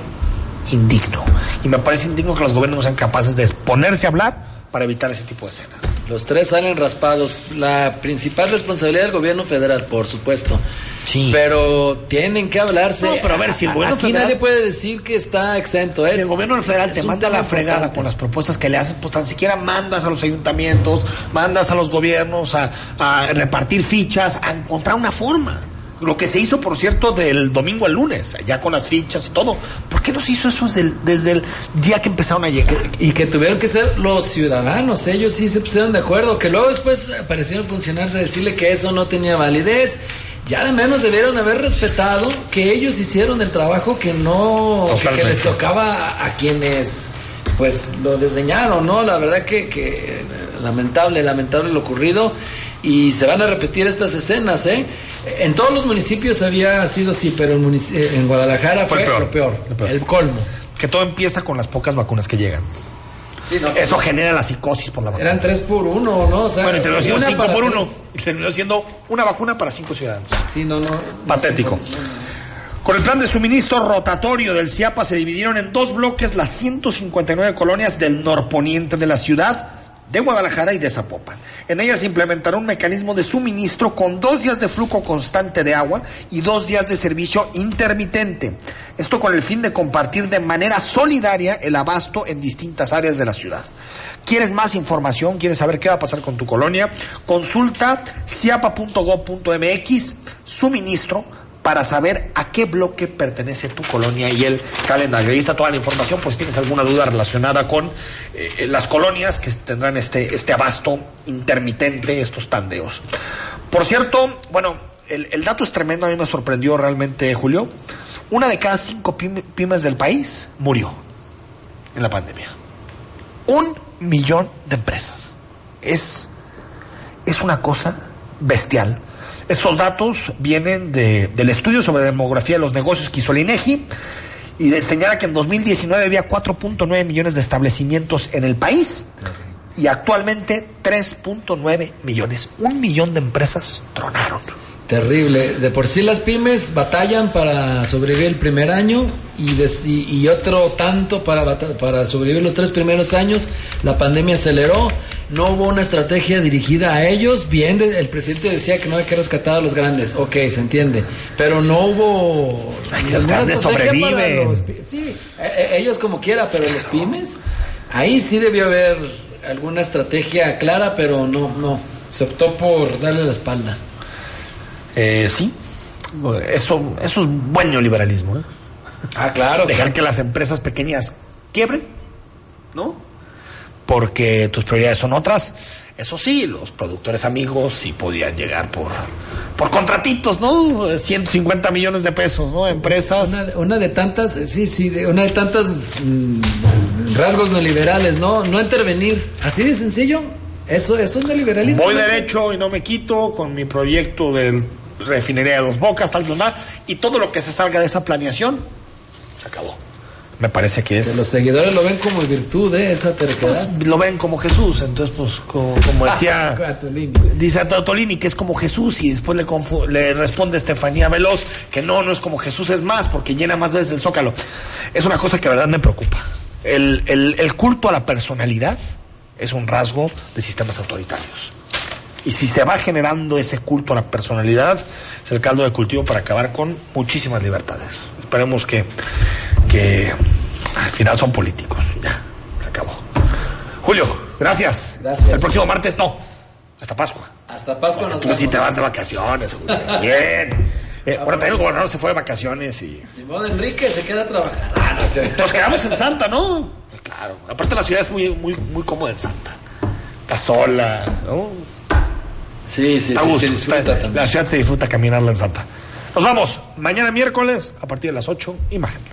indigno. Y me parece indigno que los gobiernos no sean capaces de ponerse a hablar para evitar ese tipo de escenas.
Los tres salen raspados. La principal responsabilidad del gobierno federal, por supuesto.
Sí.
Pero tienen que hablarse.
No, pero a ver, si el gobierno
Aquí
federal-
nadie puede decir que está exento, ¿eh?
Si el gobierno federal
Es
te manda la fregada
importante.
con las propuestas que le haces, pues tan siquiera mandas a los ayuntamientos, mandas a los gobiernos a, a repartir fichas, a encontrar una forma. Lo que se hizo, por cierto, del domingo al lunes, ya con las fichas y todo. ¿Por qué no se hizo eso desde el, desde el día que empezaron a llegar?
Y que tuvieron que ser los ciudadanos, ellos sí se pusieron de acuerdo, que luego después aparecieron funcionarios a decirle que eso no tenía validez. Ya de menos debieron haber respetado que ellos hicieron el trabajo que no, que, les tocaba a, quienes pues lo desdeñaron, ¿no? La verdad que, que lamentable, lamentable lo ocurrido y se van a repetir estas escenas, ¿eh? En todos los municipios había sido así, pero en, eh, en Guadalajara fue,
Fue el peor,
lo peor.
el
colmo.
Que todo empieza con las pocas vacunas que llegan.
Sí, no,
Eso genera la psicosis por la vacuna.
Eran tres por uno, ¿no? O sea,
bueno, y terminó siendo cinco por uno. Y terminó siendo una vacuna para cinco ciudadanos.
Sí, no, no.
Patético. Con el plan de suministro rotatorio del CIAPA se dividieron en dos bloques las 159 colonias del norponiente de la ciudad, de Guadalajara y de Zapopan. En ella se implementará un mecanismo de suministro con dos días de flujo constante de agua y dos días de servicio intermitente. Esto con el fin de compartir de manera solidaria el abasto en distintas áreas de la ciudad. ¿Quieres más información? ¿Quieres saber qué va a pasar con tu colonia? Consulta ciapa.gov.mx, suministro para saber a qué bloque pertenece tu colonia y el calendario. Ahí está toda la información, por si tienes alguna duda relacionada con eh, las colonias que tendrán este, este abasto intermitente, estos tandeos. Por cierto, bueno, el, el, dato es tremendo, a mí me sorprendió realmente, Julio. Una de cada cinco pymes del país murió en la pandemia. Un millón de empresas. Es, es una cosa bestial. Estos datos vienen de, del estudio sobre demografía de los negocios que hizo el INEGI y señala que en 2019 había 4.9 millones de establecimientos en el país y actualmente 3.9 millones. Un millón de empresas tronaron.
Terrible. De por sí las pymes batallan para sobrevivir el primer año y, y, otro tanto para, para sobrevivir los tres primeros años. La pandemia aceleró. No hubo una estrategia dirigida a ellos. Bien, el presidente decía que no hay que rescatar a los grandes. Ok, se entiende. Pero no hubo.
los grandes sobreviven.
sí, e, e, ellos como quiera, pero los pymes. Ahí sí debió haber alguna estrategia clara, pero no, no. Se optó por darle la espalda.
Eh, sí, eso, eso es buen neoliberalismo. ¿eh?
Ah, claro.
Dejar que las empresas pequeñas quiebren, ¿no? Porque tus prioridades son otras. Eso sí, los productores amigos sí podían llegar por, por contratitos, ¿no? 150 millones de pesos, ¿no? Empresas.
Una, de tantas, sí, sí, una de tantas mm, rasgos neoliberales, ¿no? No intervenir. Así de sencillo. Eso, eso es neoliberalismo.
Voy derecho y no me quito con mi proyecto del refinería de dos bocas, tal, tal, tal, y todo lo que se salga de esa planeación, se acabó. Me parece que es.
los seguidores lo ven como virtud, ¿eh? Esa terquedad.
Pues, lo ven como Jesús, entonces, pues, como, decía. dice Totolini que es como Jesús, y después le, le responde Estefanía Veloz que no, no es como Jesús, es más, porque llena más veces el zócalo. Es una cosa que la verdad me preocupa. El, el, el culto a la personalidad es un rasgo de sistemas autoritarios. Y si se va generando ese culto a la personalidad, es el caldo de cultivo para acabar con muchísimas libertades. Esperemos que, que al final son políticos. Ya, se acabó. Julio, gracias. Hasta el próximo martes, no. Hasta Pascua.
Hasta Pascua nos
Tú sí te vas de vacaciones, Julio. Bien. Eh, ahora también el gobernador se fue de vacaciones y.
Modo Enrique se queda a trabajar.
Ah, Nos quedamos en Santa, ¿no? Claro. Aparte la ciudad es muy, muy, muy cómoda en Santa. Está sola, ¿no?
Sí, sí,
sí, La ciudad se disfruta caminarla en Santa. Nos vamos. Mañana miércoles, a partir de las 8, Imagen.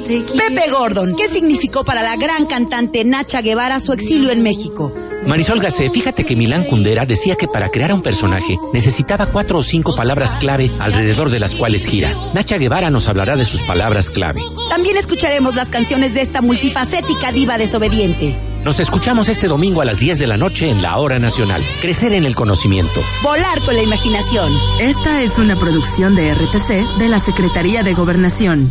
Pepe Gordon, ¿qué significó para la gran cantante Nacha Guevara su exilio en México?
Marisol Gacé, fíjate que Milán Kundera decía que para crear un personaje necesitaba cuatro o cinco palabras clave alrededor de las cuales gira. Nacha Guevara nos hablará de sus palabras clave.
También escucharemos las canciones de esta multifacética diva desobediente.
Nos escuchamos este domingo a las 10 de la noche en la Hora Nacional. Crecer en el conocimiento.
Volar con la imaginación.
Esta es una producción de RTC de la Secretaría de Gobernación.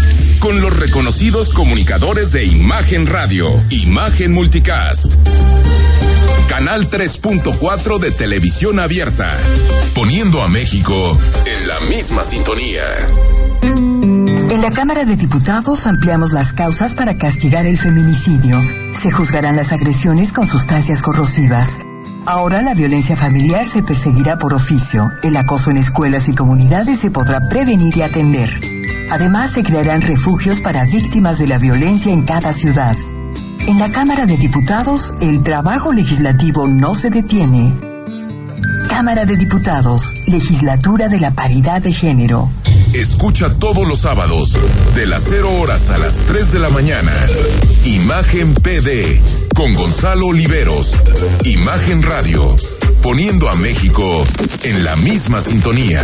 Con los reconocidos comunicadores de Imagen Radio, Imagen Multicast. Canal 3.4 de televisión abierta, poniendo a México en la misma sintonía.
En la Cámara de Diputados ampliamos las causas para castigar el feminicidio. Se juzgarán las agresiones con sustancias corrosivas. Ahora la violencia familiar se perseguirá por oficio. El acoso en escuelas y comunidades se podrá prevenir y atender. Además, se crearán refugios para víctimas de la violencia en cada ciudad. En la Cámara de Diputados, el trabajo legislativo no se detiene. Cámara de Diputados, Legislatura de la Paridad de Género.
Escucha todos los sábados, de las 0 horas a las 3 de la mañana. Imagen PD, con Gonzalo Oliveros. Imagen Radio, poniendo a México en la misma sintonía.